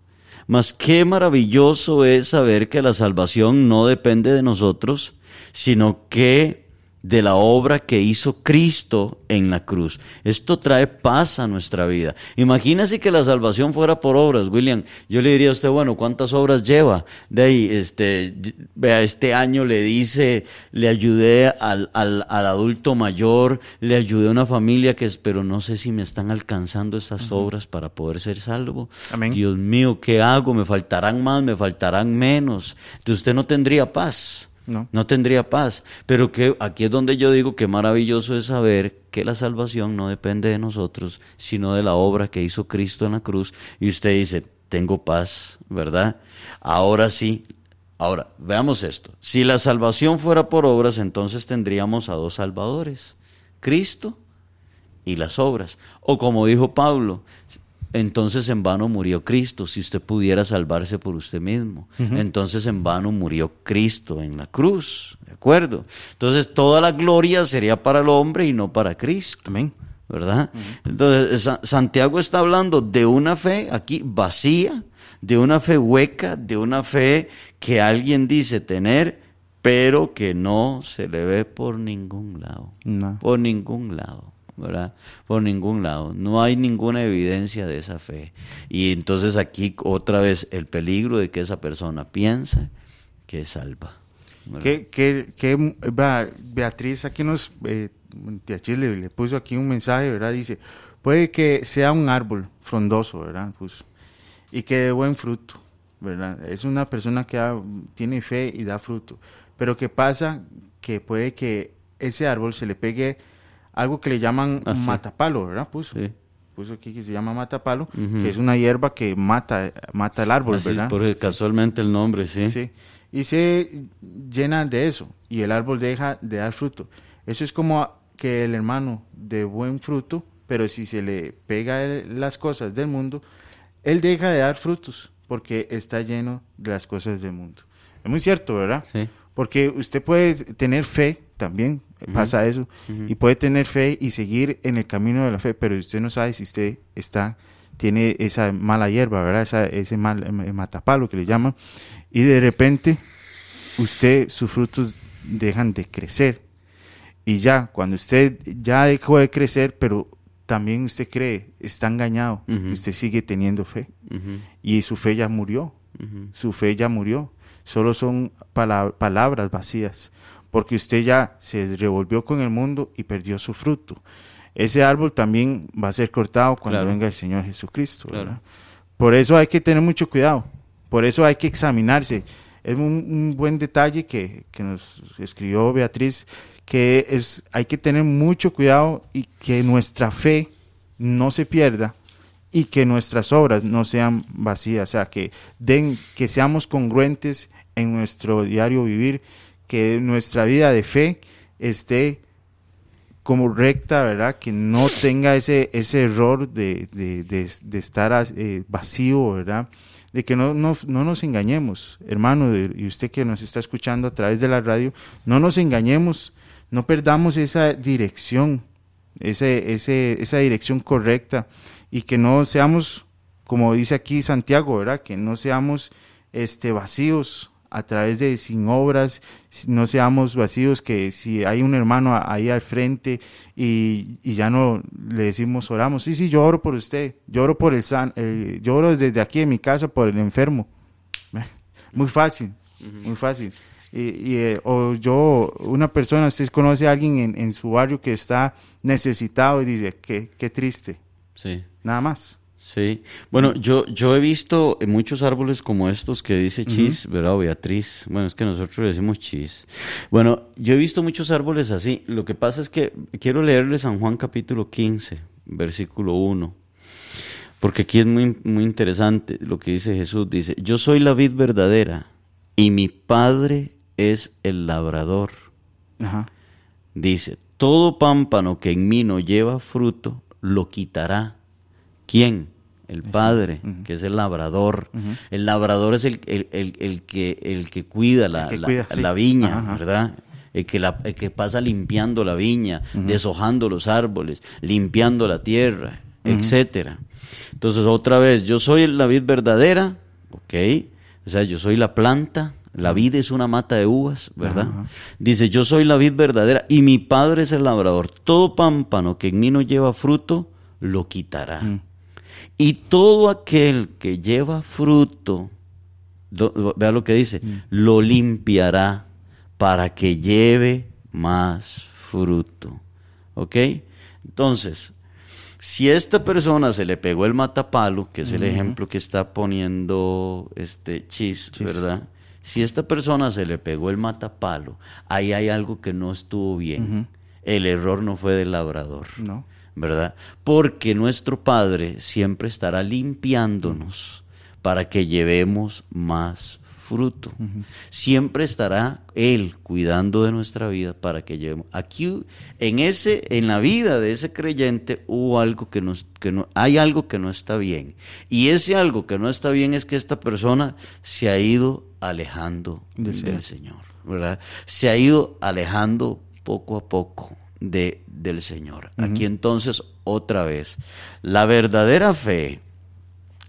Mas qué maravilloso es saber que la salvación no depende de nosotros, sino que de la obra que hizo Cristo en la cruz. Esto trae paz a nuestra vida. Imagínese que la salvación fuera por obras, William. Yo le diría a usted, bueno, ¿cuántas obras lleva? De ahí, este, vea, este año le dice, le ayudé al, al, al adulto mayor, le ayudé a una familia que es, pero no sé si me están alcanzando esas obras para poder ser salvo.
Amén.
Dios mío, ¿qué hago? ¿Me faltarán más? ¿Me faltarán menos? Entonces usted no tendría paz.
No.
tendría paz. Pero que aquí es donde yo digo que maravilloso es saber que la salvación no depende de nosotros, sino de la obra que hizo Cristo en la cruz. Y usted dice, tengo paz, ¿verdad? Ahora sí. Ahora, veamos esto. Si la salvación fuera por obras, entonces tendríamos a dos salvadores, Cristo y las obras. O como dijo Pablo, entonces en vano murió Cristo, si usted pudiera salvarse por usted mismo. Entonces en vano murió Cristo en la cruz, ¿de acuerdo? Entonces toda la gloria sería para el hombre y no para Cristo.
Amén.
¿Verdad? Entonces Sa- Santiago está hablando de una fe aquí vacía, de una fe hueca, de una fe que alguien dice tener, pero que no se le ve por ningún lado
No.
por ningún lado, ¿verdad? Por ningún lado. No hay ninguna evidencia de esa fe. Y entonces aquí otra vez el peligro de que esa persona piensa que es salva.
Que, que, que, Beatriz aquí nos, eh, le, puso aquí un mensaje, ¿verdad? Dice, puede que sea un árbol frondoso, ¿verdad? Puso, y que dé buen fruto, ¿verdad? Es una persona que da- tiene fe y da fruto. Pero ¿qué pasa? Que puede que ese árbol se le pegue algo que le llaman
Ah,
matapalo, ¿verdad? Puso.
Sí.
Puso aquí que se llama matapalo,
Ujú.
que es una hierba que mata, mata el árbol,
Así es
¿verdad?
por casualmente el nombre, sí.
Sí. Y se llena de eso y el árbol deja de dar fruto. Eso es como que el hermano de buen fruto, pero si se le pega el- las cosas del mundo, él deja de dar frutos porque está lleno de las cosas del mundo. Es muy cierto, ¿verdad?
Sí.
Porque usted puede tener fe, también pasa eso, y puede tener fe y seguir en el camino de la fe, pero usted no sabe si usted está tiene esa mala hierba, ¿verdad? Esa, ese mal eh, matapalo que le llaman, y de repente usted, sus frutos dejan de crecer. Y ya, cuando usted ya dejó de crecer, pero también usted cree, está engañado, usted sigue teniendo fe. Y su fe ya murió. Su fe ya murió. Solo son pala- palabras vacías, porque usted ya se revolvió con el mundo y perdió su fruto. Ese árbol también va a ser cortado cuando
Claro.
venga el Señor Jesucristo. Por eso hay que tener mucho cuidado, por eso hay que examinarse. Es un, un buen detalle que, que nos escribió Beatriz, que es hay que tener mucho cuidado y que nuestra fe no se pierda y que nuestras obras no sean vacías, o sea, que den, que seamos congruentes en nuestro diario vivir, que nuestra vida de fe esté como recta, ¿verdad? Que no tenga ese, ese error de, de, de- estar eh, vacío, ¿verdad? De que no, no, no nos engañemos, hermano, y usted que nos está escuchando a través de la radio, no nos engañemos, no perdamos esa dirección, ese, ese, esa dirección correcta y que no seamos, como dice aquí Santiago, ¿verdad? Que no seamos este, vacíos a través de sin obras, no seamos vacíos que si hay un hermano ahí al frente y, y ya no le decimos oramos, sí, sí, yo oro por usted, yo oro por el san, eh, yo oro desde aquí en mi casa por el enfermo. Muy fácil, muy fácil. Y, y, eh, o yo, una persona, usted conoce a alguien en, en su barrio que está necesitado y dice, qué, qué triste,
Sí.
nada más.
Sí, bueno, yo, yo he visto muchos árboles como estos que dice Chis, ¿verdad? o Beatriz. Bueno, es que nosotros le decimos Chis. Bueno, yo he visto muchos árboles así. Lo que pasa es que quiero leerle San Juan capítulo 15, versículo 1. Porque aquí es muy, muy interesante lo que dice Jesús. Dice, yo soy la vid verdadera y mi padre es el labrador.
Ajá.
Dice, todo pámpano que en mí no lleva fruto, lo quitará. ¿Quién? El Padre, que es el labrador. El labrador es el, el, el, el que, el que cuida la, la-
cuida, sí.
la viña,
Ajá.
¿verdad? El que, la- el que pasa limpiando la viña, deshojando los árboles, limpiando la tierra, etcétera. Entonces, otra vez, yo soy la vid verdadera, ¿ok? O sea, yo soy la planta, la vid es una mata de uvas, ¿verdad? Dice, yo soy la vid verdadera y mi padre es el labrador. Todo pámpano que en mí no lleva fruto, lo quitará. Y todo aquel que lleva fruto, do- vea lo que dice, lo limpiará para que lleve más fruto. ¿Ok? Entonces, si a esta persona se le pegó el matapalo, que es el ejemplo que está poniendo este Chis,
Chis.
¿verdad? Si a esta persona se le pegó el matapalo, ahí hay algo que no estuvo bien. El error no fue del labrador.
No.
¿Verdad? Porque nuestro Padre siempre estará limpiándonos para que llevemos más fruto. Siempre estará Él cuidando de nuestra vida para que llevemos. Aquí, en ese, en la vida de ese creyente, hubo algo que, nos, que no, hay algo que no está bien. Y ese algo que no está bien es que esta persona se ha ido alejando
Del
del,
Señor.
Señor, ¿verdad? Se ha ido alejando poco a poco de, del Señor. Aquí entonces, otra vez, la verdadera fe,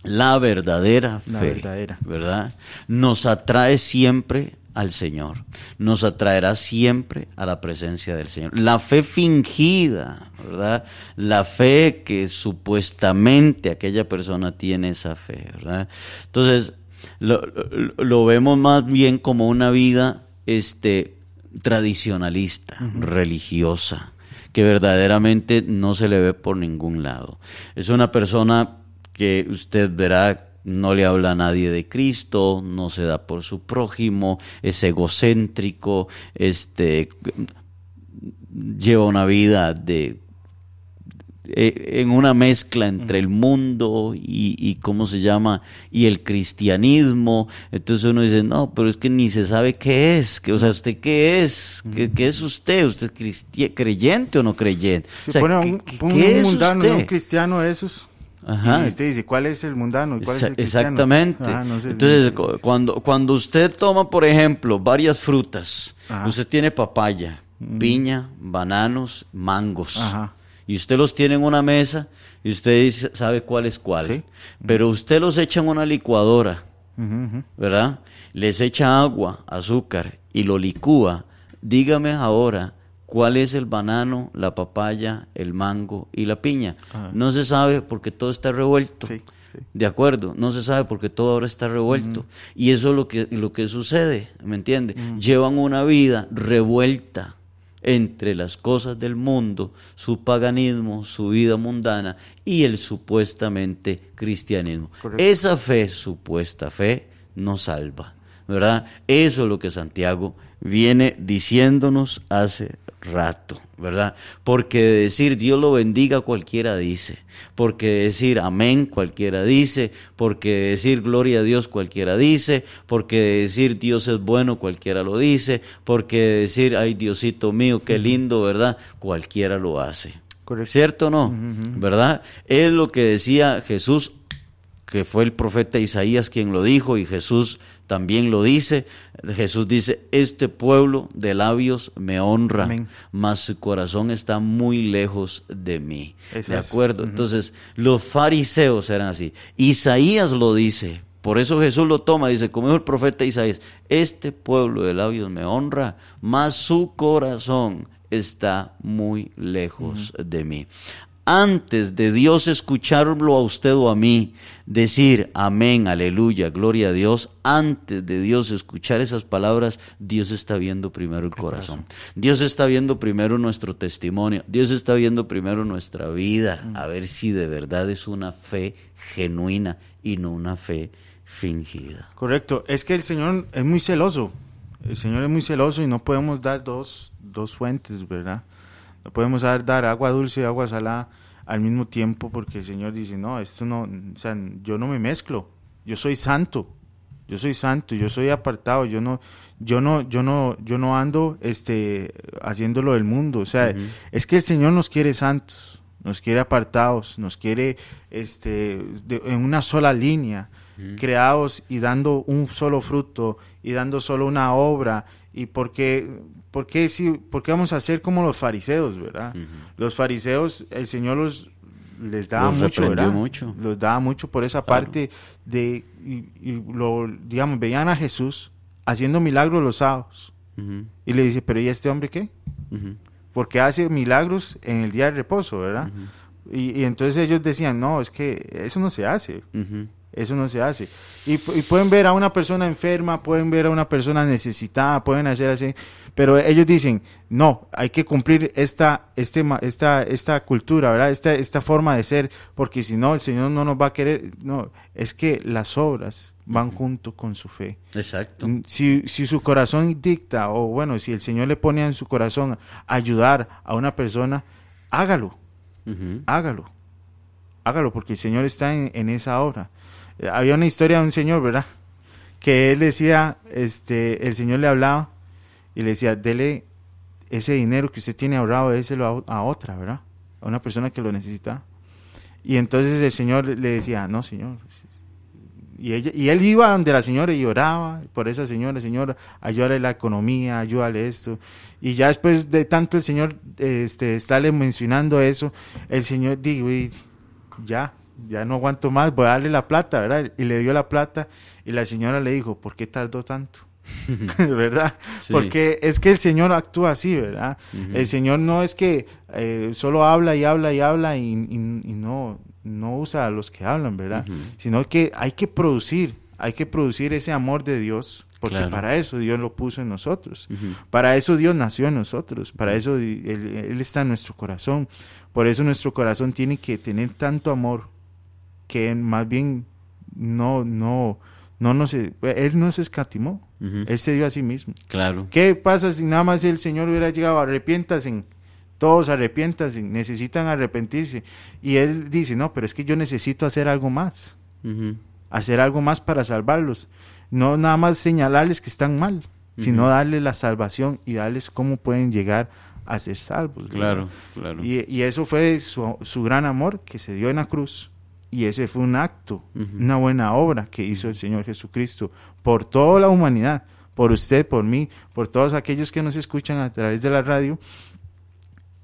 la verdadera fe,
verdadera.
¿verdad? Nos atrae siempre al Señor, nos atraerá siempre a la presencia del Señor. La fe fingida, ¿verdad? La fe que supuestamente aquella persona tiene esa fe, ¿verdad? Entonces, lo, lo- lo vemos más bien como una vida este, tradicionalista, religiosa, que verdaderamente no se le ve por ningún lado. Es una persona que usted verá no le habla a nadie de Cristo, no se da por su prójimo, es egocéntrico, este lleva una vida de eh, en una mezcla entre el mundo y, y cómo se llama y el cristianismo entonces uno dice no pero es que ni se sabe qué es que o sea usted qué es qué, qué es usted usted es creyente o no creyente
Se
O sea,
pone a
¿qué-
un,
qué-
pone
qué
un
es
mundano,
usted?
un cristiano de esos.
Ajá.
Y usted dice, ¿cuál es el mundano cuál es el cristiano?
Exactamente.
Ah, no sé,
Entonces,
no
cu-
sé.
cuando, cuando usted toma, por ejemplo, varias frutas,
Ajá.
usted tiene papaya, piña, bananos, mangos,
Ajá.
Y usted los tiene en una mesa y usted dice- sabe cuál es cuál.
Sí.
Pero usted los echa en una licuadora. ¿verdad? Les echa agua, azúcar y lo licúa. Dígame ahora cuál es el banano, la papaya, el mango y la piña.
Ajá.
No se sabe porque todo está revuelto.
Sí, sí.
De acuerdo, no se sabe porque todo ahora está revuelto. Y eso es lo que, lo que sucede, ¿me entiende? Llevan una vida revuelta entre las cosas del mundo, su paganismo, su vida mundana y el supuestamente cristianismo.
Correcto.
Esa fe, supuesta fe, no salva, ¿verdad? Eso es lo que Santiago viene diciéndonos hace rato, ¿verdad? Porque de decir Dios lo bendiga cualquiera dice, porque de decir amén cualquiera dice, porque de decir gloria a Dios cualquiera dice, porque de decir Dios es bueno cualquiera lo dice, porque de decir ay Diosito mío, qué lindo, ¿verdad? Cualquiera lo hace. ¿Cierto o no? ¿Verdad? Es lo que decía Jesús que fue el profeta Isaías quien lo dijo y Jesús también lo dice. Jesús dice, este pueblo de labios me honra,
Amén.
mas su corazón está muy lejos de mí.
Eso
¿De acuerdo? Entonces, los fariseos eran así. Isaías lo dice. Por eso Jesús lo toma, dice, como dijo el profeta Isaías, este pueblo de labios me honra, mas su corazón está muy lejos de mí. Antes de Dios escucharlo a usted o a mí, decir amén, aleluya, gloria a Dios, antes de Dios escuchar esas palabras, Dios está viendo primero el corazón. Dios está viendo primero nuestro testimonio. Dios está viendo primero nuestra vida, a ver si de verdad es una fe genuina y no una fe fingida.
Correcto. Es que el Señor es muy celoso. El Señor es muy celoso y no podemos dar dos, dos fuentes, ¿verdad? No podemos dar, dar agua dulce y agua salada al mismo tiempo porque el Señor dice, no, esto no, o sea, yo no me mezclo, yo soy santo, yo soy santo, yo soy apartado, yo no, yo no, yo no, yo no ando este haciéndolo del mundo. O sea, es que el Señor nos quiere santos, nos quiere apartados, nos quiere este en una sola línea, creados y dando un solo fruto y dando solo una obra. Y porque, porque si, porque vamos a ser como los fariseos, ¿verdad? Los fariseos, el Señor los les daba mucho, ¿verdad? mucho. Los daba mucho por esa parte de, y, lo, digamos, veían a Jesús haciendo milagros los sábados. Y le dice, pero ¿y este hombre qué? Porque hace milagros en el día de reposo, ¿verdad? y, y, entonces ellos decían, no, es que eso no se hace. Eso no se hace. Y, pueden ver a una persona enferma, pueden ver a una persona necesitada, pueden hacer así, pero ellos dicen, no, hay que cumplir esta, este, esta, esta cultura, ¿verdad? Esta, esta forma de ser, porque si no, el Señor no nos va a querer. No, es que las obras van junto con su fe.
Exacto.
Mm, si, si su corazón dicta, o bueno, si el Señor le pone en su corazón ayudar a una persona, hágalo, hágalo, hágalo, porque el Señor está en, en esa obra había una historia de un señor, ¿verdad? Que él decía, este, el señor le hablaba y le decía, dele ese dinero que usted tiene ahorrado, déselo a, otra, ¿verdad? A una persona que lo necesita. Y entonces el señor le decía, no, señor. Y, ella, y él iba donde la señora y oraba por esa señora, señor, ayúdale la economía, ayúdale esto. Y ya después de tanto el señor este, estarle mencionando eso, el señor dijo, ya, ya no aguanto más, voy a darle la plata, ¿verdad? Y le dio la plata y la señora le dijo, ¿por qué tardó tanto? ¿Verdad? Porque es que el Señor actúa así, ¿verdad? El Señor no es que eh, solo habla y habla y habla y, no, no usa a los que hablan, ¿verdad? Sino que hay que producir, hay que producir ese amor de Dios, porque para eso Dios lo puso en nosotros, para eso Dios nació en nosotros, para eso él está en nuestro corazón, por eso nuestro corazón tiene que tener tanto amor que más bien no, no, no nos, él no se escatimó, él se dio a sí mismo.
Claro.
¿Qué pasa si nada más el Señor hubiera llegado, arrepiéntase, todos arrepiéntase, necesitan arrepentirse? Y él dice, no, pero es que yo necesito hacer algo más, hacer algo más para salvarlos, no nada más señalarles que están mal, sino darles la salvación y darles cómo pueden llegar a ser salvos.
Claro, claro.
Y, y, eso fue su, su gran amor que se dio en la cruz y ese fue un acto, una buena obra que hizo el Señor Jesucristo por toda la humanidad, por usted, por mí, por todos aquellos que nos escuchan a través de la radio.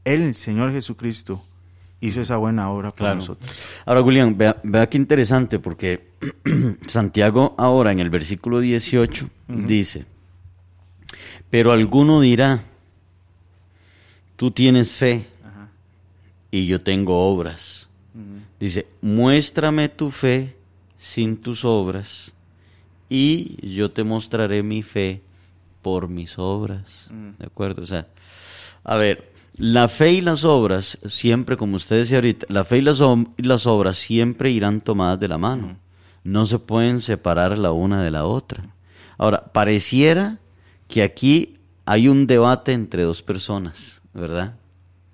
el Señor Jesucristo, hizo esa buena obra para nosotros.
Ahora, Julián, vea, vea qué interesante, porque Santiago ahora en el versículo 18 dice, pero alguno dirá, tú tienes fe y yo tengo obras. Dice, muéstrame tu fe sin tus obras y yo te mostraré mi fe por mis obras. ¿De acuerdo? O sea, a ver, la fe y las obras, siempre, como usted decía ahorita, la fe y las, las obras siempre irán tomadas de la mano. No se pueden separar la una de la otra. Ahora, pareciera que aquí hay un debate entre dos personas, ¿verdad?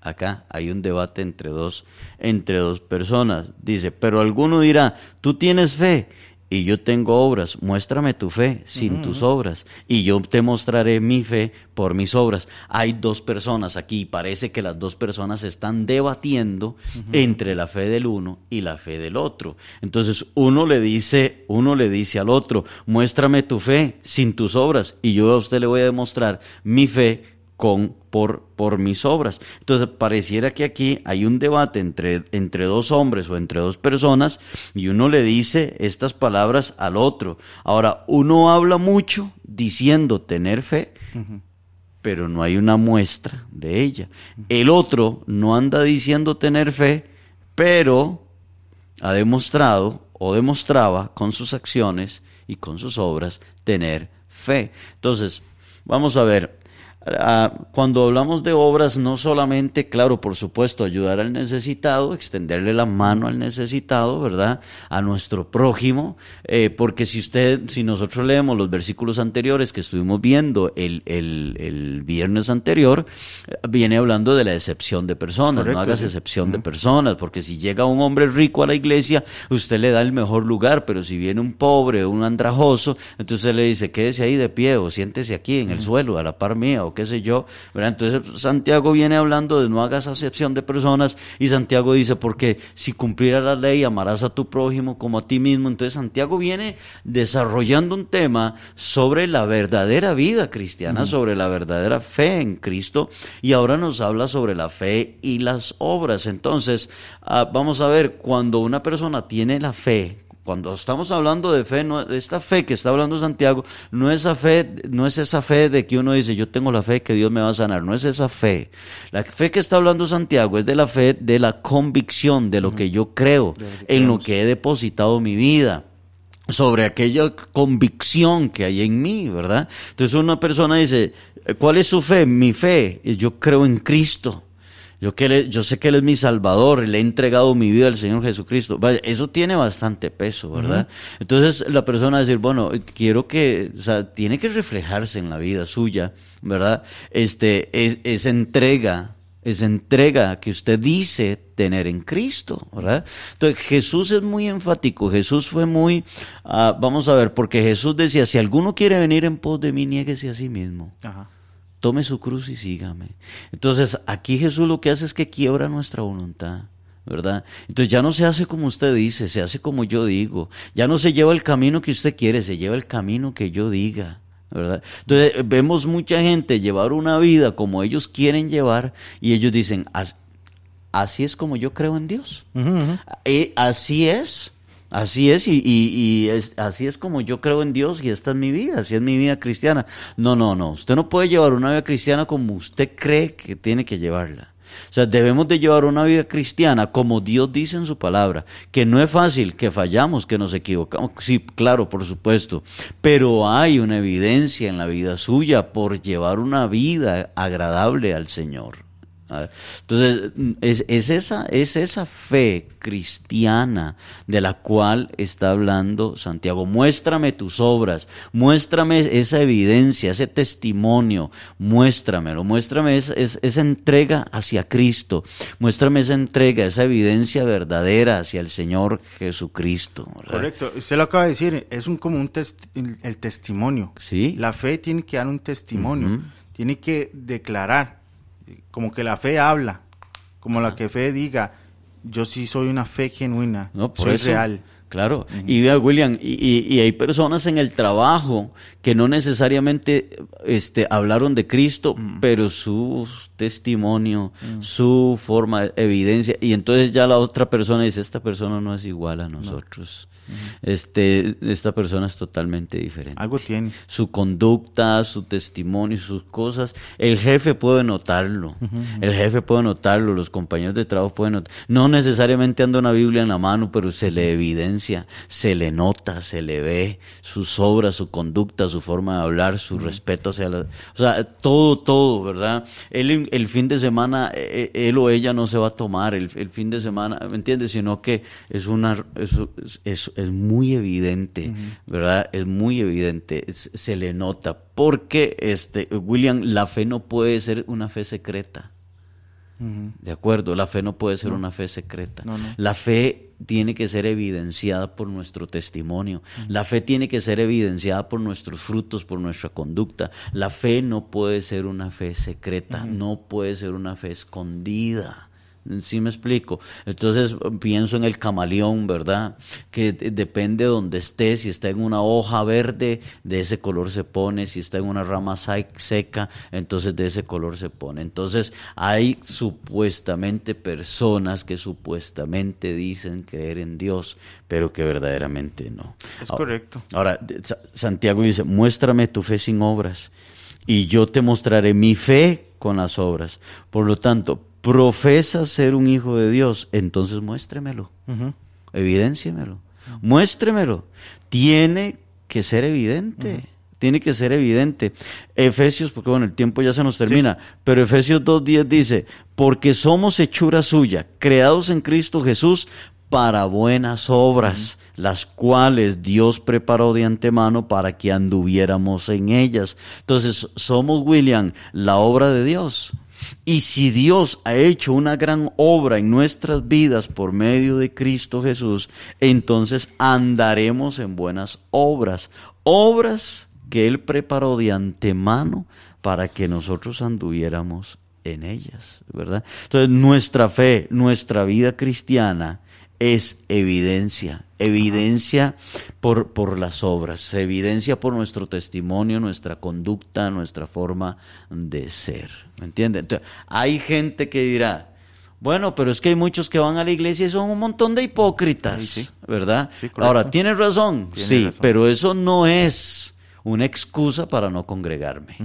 Acá hay un debate entre dos, entre dos personas. Dice, pero alguno dirá, tú tienes fe y yo tengo obras, muéstrame tu fe sin tus obras y yo te mostraré mi fe por mis obras. Hay dos personas aquí, parece que las dos personas están debatiendo entre la fe del uno y la fe del otro. Entonces, uno le dice, uno le dice al otro, muéstrame tu fe sin tus obras y yo a usted le voy a demostrar mi fe con, por, por mis obras. Entonces, pareciera que aquí hay un debate entre, entre dos hombres o entre dos personas y uno le dice estas palabras al otro. Ahora, uno habla mucho diciendo tener fe, pero no hay una muestra de ella. El otro no anda diciendo tener fe, pero ha demostrado o demostraba con sus acciones y con sus obras tener fe. Entonces, vamos a ver, cuando hablamos de obras, no solamente, claro, por supuesto, ayudar al necesitado, extenderle la mano al necesitado, ¿verdad? A nuestro prójimo, eh, porque si usted, si nosotros leemos los versículos anteriores que estuvimos viendo el, el, el viernes anterior, viene hablando de la excepción de personas, no hagas excepción de personas, porque si llega un hombre rico a la iglesia, usted le da el mejor lugar, pero si viene un pobre o un andrajoso, entonces le dice, quédese ahí de pie o siéntese aquí en el suelo, a la par mía, qué sé yo. Entonces Santiago viene hablando de no hagas acepción de personas y Santiago dice, porque si cumpliera la ley amarás a tu prójimo como a ti mismo. Entonces Santiago viene desarrollando un tema sobre la verdadera vida cristiana, sobre la verdadera fe en Cristo y ahora nos habla sobre la fe y las obras. Entonces, ah, vamos a ver, cuando una persona tiene la fe, cuando estamos hablando de fe, no, esta fe que está hablando Santiago, no es, esa fe, no es esa fe de que uno dice, yo tengo la fe que Dios me va a sanar, no es esa fe. La fe que está hablando Santiago es de la fe de la convicción, de lo que yo creo, en lo que he depositado mi vida sobre aquella convicción que hay en mí, ¿verdad? Entonces una persona dice, ¿cuál es su fe? Mi fe, yo creo en Cristo. Yo, que yo sé que Él es mi Salvador, le he entregado mi vida al Señor Jesucristo. Vaya, eso tiene bastante peso, ¿verdad? Entonces la persona va a decir, bueno, quiero que, o sea, tiene que reflejarse en la vida suya, ¿verdad? Este, es, esa entrega, esa entrega que usted dice tener en Cristo, ¿verdad? Entonces Jesús es muy enfático, Jesús fue muy, ah, vamos a ver, porque Jesús decía, si alguno quiere venir en pos de mí, niéguese a sí mismo. Ajá tome su cruz y sígame. Entonces, aquí Jesús lo que hace es que quiebra nuestra voluntad. ¿verdad? Entonces ya no se hace como usted dice, se hace como yo digo. Ya no se lleva el camino que usted quiere, se lleva el camino que yo diga. ¿verdad? Entonces vemos mucha gente llevar una vida como ellos quieren llevar y ellos dicen, así es como yo creo en Dios. Eh, así es. Así es, y, es, así es como yo creo en Dios y esta es mi vida, así es mi vida cristiana. No, no, no, usted no puede llevar una vida cristiana como usted cree que tiene que llevarla. O sea, debemos de llevar una vida cristiana como Dios dice en su palabra, que no es fácil, que fallamos, que nos equivocamos. Sí, claro, por supuesto, pero hay una evidencia en la vida suya por llevar una vida agradable al Señor. Entonces, es, es, esa, es esa fe cristiana de la cual está hablando Santiago. Muéstrame tus obras, muéstrame esa evidencia, ese testimonio, muéstramelo, muéstrame esa, esa entrega hacia Cristo, muéstrame esa entrega, esa evidencia verdadera hacia el Señor Jesucristo.
Correcto, usted lo acaba de decir, es un, como un el testimonio.
Sí.
La fe tiene que dar un testimonio, tiene que declarar como que la fe habla, como la que fe diga, yo sí soy una fe genuina, no, soy real.
Claro, y vea William, y, hay personas en el trabajo que no necesariamente este, hablaron de Cristo, pero su testimonio, su forma, evidencia, y entonces ya la otra persona dice, esta persona no es igual a nosotros este, esta persona es totalmente diferente.
Algo tiene.
Su conducta, su testimonio, sus cosas, el jefe puede notarlo. El jefe puede notarlo, los compañeros de trabajo pueden notarlo. No necesariamente anda una Biblia en la mano, pero se le evidencia, se le nota, se le ve sus obras, su conducta, su forma de hablar, su respeto hacia la... O sea, todo, todo, ¿verdad? Él el fin de semana, e, e, él o ella no se va a tomar el, fin de semana, ¿me entiendes? Sino que es una... es es muy evidente, ¿verdad? Es muy evidente, se le nota, porque este, William, la fe no puede ser una fe secreta. De acuerdo, la fe no puede ser una fe secreta. La fe tiene que ser evidenciada por nuestro testimonio. La fe tiene que ser evidenciada por nuestros frutos, por nuestra conducta. La fe no puede ser una fe secreta, no puede ser una fe escondida. ¿Sí me explico? Entonces pienso en el camaleón, ¿verdad? Que depende de donde esté, si está en una hoja verde, de ese color se pone, si está en una rama seca, entonces de ese color se pone. Entonces hay supuestamente personas que supuestamente dicen creer en Dios, pero que verdaderamente no.
Es correcto.
Ahora, Santiago dice, muéstrame tu fe sin obras y yo te mostraré mi fe con las obras. Por lo tanto, profesa ser un hijo de Dios, entonces muéstremelo, evidenciemelo, muéstremelo. Tiene que ser evidente. tiene que ser evidente. Efesios, porque bueno, el tiempo ya se nos termina, pero Efesios 2.10 dice, porque somos hechura suya, creados en Cristo Jesús para buenas obras, las cuales Dios preparó de antemano para que anduviéramos en ellas. Entonces, somos, William, la obra de Dios. Y si Dios ha hecho una gran obra en nuestras vidas por medio de Cristo Jesús, entonces andaremos en buenas obras, obras que Él preparó de antemano para que nosotros anduviéramos en ellas, ¿verdad? Entonces nuestra fe, nuestra vida cristiana es evidencia, evidencia por, por las obras, evidencia por nuestro testimonio, nuestra conducta, nuestra forma de ser. ¿Me entienden? hay gente que dirá, bueno, pero es que hay muchos que van a la iglesia y son un montón de hipócritas, ¿verdad? Ahora, ¿tienes razón? sí, pero eso no es una excusa para no congregarme.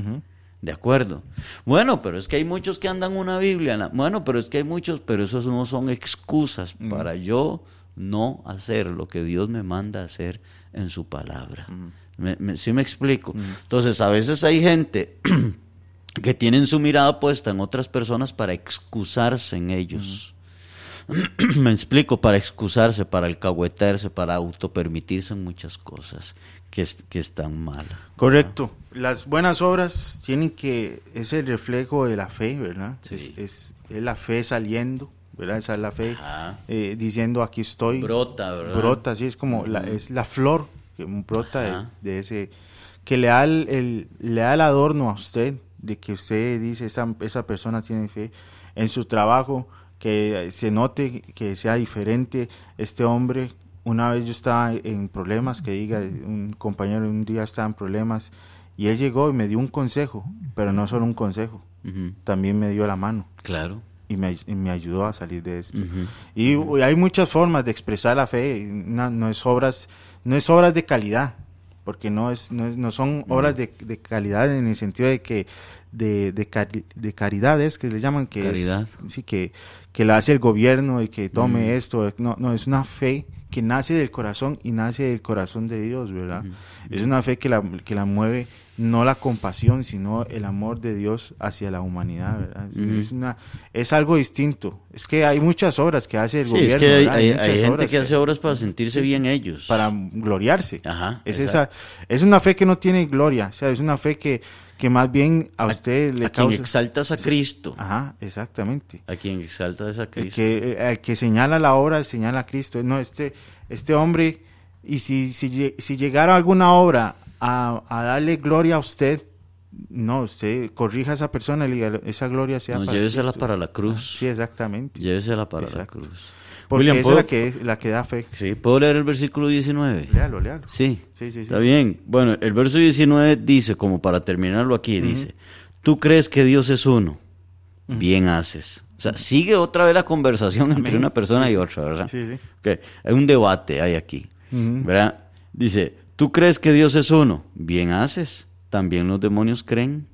De acuerdo. Bueno, pero es que hay muchos que andan una Biblia. Bueno, pero es que hay muchos, pero esos no son excusas para yo no hacer lo que Dios me manda hacer en su palabra. me, ¿Sí me explico? Entonces, a veces hay gente que tienen su mirada puesta en otras personas para excusarse en ellos. me explico, para excusarse, para alcahuetarse, para autopermitirse muchas cosas que, que están mal.
Correcto. Las buenas obras tienen que, es el reflejo de la fe, ¿verdad? Es, es, la fe saliendo, ¿verdad? Esa es la fe eh, diciendo aquí estoy.
Brota, ¿verdad?
Brota, sí, es como, la, es la flor que brota de, ese, que le da el, le da el adorno a usted, de que usted dice, esa, esa persona tiene fe en su trabajo, que se note que sea diferente este hombre una vez yo estaba en problemas, que diga, un compañero un día estaba en problemas y él llegó y me dio un consejo, pero no solo un consejo, también me dio la mano.
Claro.
Y me, me ayudó a salir de esto. Y hay muchas formas de expresar la fe, no, es obras, no es obras de calidad, porque no es no, son obras de, de, calidad en el sentido de que de, de, de caridades que le llaman que
Caridad.
sí que que la hace el gobierno y que tome esto no no es una fe que nace del corazón y nace del corazón de Dios, ¿verdad? Es una fe que la, que la mueve no la compasión, sino el amor de Dios hacia la humanidad, ¿verdad? Es, una, es algo distinto. Es que hay muchas obras que hace el gobierno.
Es que hay, gente que, hace obras para sentirse bien ellos.
Para gloriarse. Ajá, es, esa, es una fe que no tiene gloria, o sea, es una fe que, que más bien a usted le
a quien exaltas a Cristo.
Ajá, exactamente.
A quien exaltas a Cristo.
que, el que señala la obra, señala a Cristo. No, este, este hombre, y si, si, si llegara alguna obra a, darle gloria a usted, no, usted corrija a esa persona y esa gloria sea
no, llévesela para la cruz.
Ah, sí, exactamente.
Llévesela para la cruz.
Porque esa es la que, la que da fe.
Sí, ¿puedo leer el versículo 19?
Léalo, léalo.
Sí, sí, sí. Está bien. Bueno, el verso 19 dice, como para terminarlo aquí, dice, tú crees que Dios es uno, bien haces. O sea, sigue otra vez la conversación entre una persona y otra, ¿verdad?
Sí, sí.
Okay. Hay un debate hay aquí, ¿verdad? Dice, tú crees que Dios es uno, bien haces. También los demonios creen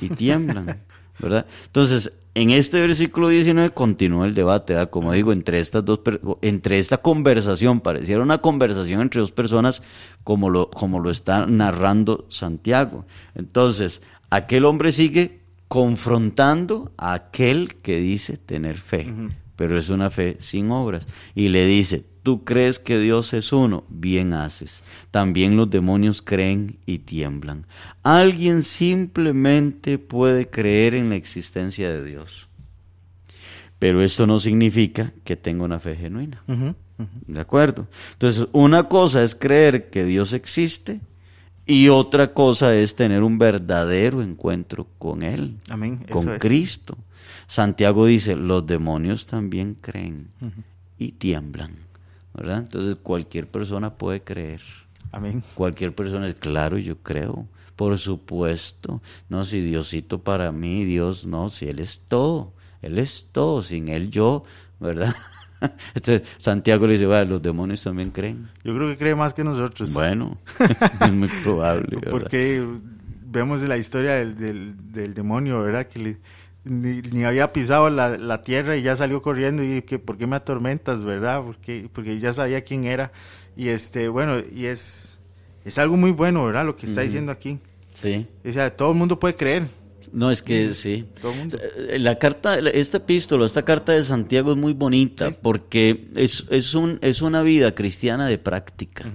y tiemblan, ¿verdad? Entonces, en este versículo 19 continúa el debate, ¿verdad? como digo, entre estas dos entre esta conversación, pareciera una conversación entre dos personas como lo, como lo está narrando Santiago. Entonces, aquel hombre sigue confrontando a aquel que dice tener fe, pero es una fe sin obras. Y le dice, tú crees que Dios es uno, bien haces. También los demonios creen y tiemblan. Alguien simplemente puede creer en la existencia de Dios. Pero esto no significa que tenga una fe genuina. ¿De acuerdo? Entonces, una cosa es creer que Dios existe y otra cosa es tener un verdadero encuentro con Él, con Cristo. Santiago dice, los demonios también creen y tiemblan, ¿verdad? Entonces cualquier persona puede creer.
Amén.
Cualquier persona, claro, yo creo, por supuesto. No, si Diosito para mí, Dios no, si Él es todo, Él es todo, sin Él yo, ¿verdad? Entonces Santiago le dice, los demonios también creen.
Yo creo que cree más que nosotros.
Bueno, es muy probable.
Porque vemos la historia del, del, demonio, ¿verdad? Que ni, había pisado la, la, tierra y ya salió corriendo y que, ¿por qué me atormentas, verdad? Porque, porque ya sabía quién era. Y este, bueno, y es es algo muy bueno, ¿verdad? Lo que está diciendo aquí.
Sí.
O sea, todo el mundo puede creer.
No, es que sí.
Todo el mundo.
Eh, La carta, esta epístola, esta carta de Santiago es muy bonita porque es, es, un, es una vida cristiana de práctica.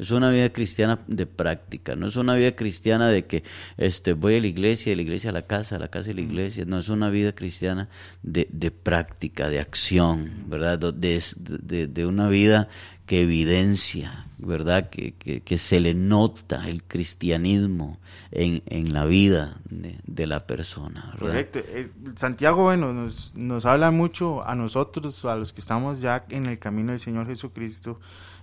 Es una vida cristiana de práctica, no es una vida cristiana de que este, voy a la iglesia, de la iglesia a la casa, de la casa a la iglesia. No, es una vida cristiana de, de práctica, de acción, ¿verdad? De, de, de una vida que evidencia, ¿verdad? Que, que, que, se le nota el cristianismo en, en la vida de, la persona. ¿verdad?
Correcto. Eh, Santiago, bueno, nos, nos habla mucho a nosotros, a los que estamos ya en el camino del Señor Jesucristo,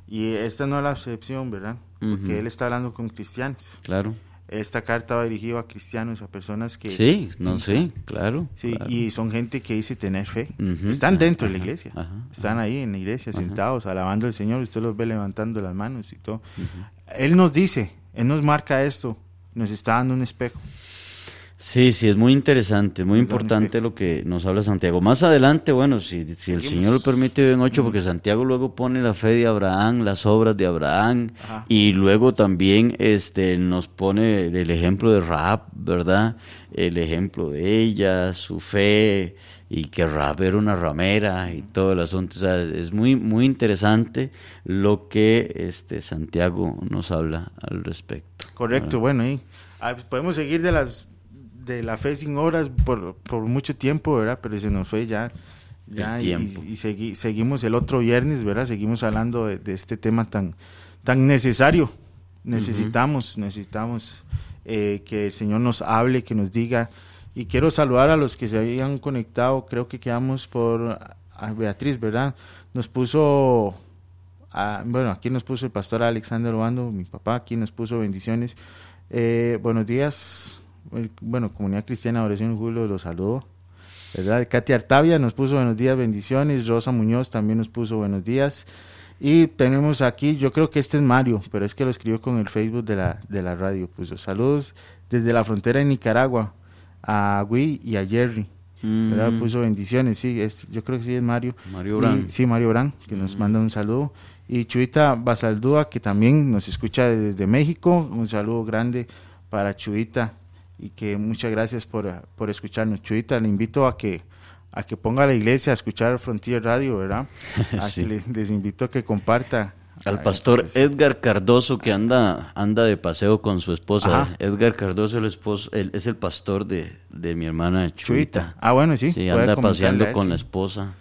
y esta no es la excepción, ¿verdad? Porque. Él está hablando con cristianos.
Claro.
Esta carta va dirigida a cristianos, a personas que...
Sí, no, sí, claro.
Sí,
claro.
y son gente que dice tener fe. Están
ajá,
dentro de la iglesia.
ajá,
Están ahí en la iglesia, sentados, alabando al Señor. Usted los ve levantando las manos y todo. Él nos dice, Él nos marca esto, nos está dando un espejo.
Sí, sí, es muy interesante, muy importante lo que nos habla Santiago. Más adelante, bueno, si, si el Señor lo permite, en ocho, porque Santiago luego pone la fe de Abraham, las obras de Abraham,
Ajá.
y luego también este, nos pone el ejemplo de Raab, ¿verdad? El ejemplo de ella, su fe, y que Raab era una ramera y todo el asunto. O sea, es muy, muy interesante lo que este, Santiago nos habla al respecto.
Correcto, bueno, y ah, pues, podemos seguir de las de la fe sin obras por, por mucho tiempo, ¿verdad? Pero se nos fue ya. ya
El
y-
tiempo.
Y, segui- seguimos el otro viernes, ¿verdad? Seguimos hablando de, de este tema tan, tan necesario. Necesitamos, necesitamos eh, que el Señor nos hable, que nos diga. Y quiero saludar a los que se habían conectado. Creo que quedamos por a Beatriz, ¿verdad? Nos puso Ah, bueno, aquí nos puso el pastor Alexander Obando, mi papá, aquí nos puso bendiciones. Eh, buenos días, bueno, Comunidad Cristiana Oración Julio, los saludo. ¿Verdad? Katy Artavia nos puso buenos días, bendiciones. Rosa Muñoz también nos puso buenos días. Y tenemos aquí, yo creo que este es Mario, pero es que lo escribió con el Facebook de la, de la radio. Puso saludos desde la frontera de Nicaragua a Gui y a Jerry. ¿verdad?
Mm.
Puso bendiciones, sí, es- yo creo que sí es Mario.
Mario
Y-
Brand.
sí, Mario Brand, que nos manda un saludo. Y Chuita Basaldúa, que también nos escucha desde México. Un saludo grande para Chuita y que muchas gracias por, por escucharnos. Chuita, le invito a que a que ponga a la iglesia a escuchar Frontier Radio, ¿verdad? A
Sí.
que le- les invito a que comparta.
Al
Ah,
pastor
pues,
Edgar Cardoso que anda anda de paseo con su esposa.
Ajá.
Edgar Cardoso el esposo, el- es el pastor de, de mi hermana Chuita.
Chuita. Ah, bueno, sí.
Sí, anda paseando
él,
con
sí.
la esposa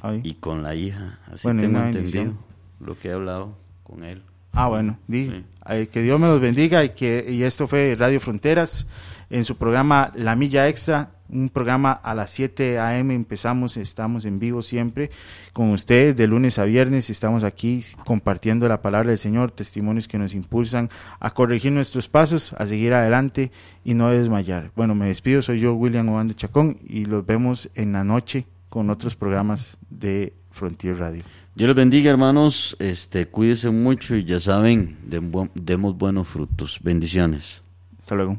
Ay.
y con la hija. Así
Bueno,
tengo entendido lo que he hablado con él.
Ah, bueno, di,
Sí.
eh, que Dios me los bendiga y que y esto fue Radio Fronteras en su programa La Milla Extra, un programa a las 7 a.m. empezamos, estamos en vivo siempre con ustedes de lunes a viernes, estamos aquí compartiendo la palabra del Señor, testimonios que nos impulsan a corregir nuestros pasos, a seguir adelante y no desmayar. Bueno, me despido, soy yo William Obando Chacón y los vemos en la noche con otros programas de Frontier Radio.
Dios les bendiga, hermanos. Este, cuídense mucho y ya saben, demos buenos frutos. Bendiciones.
Hasta luego.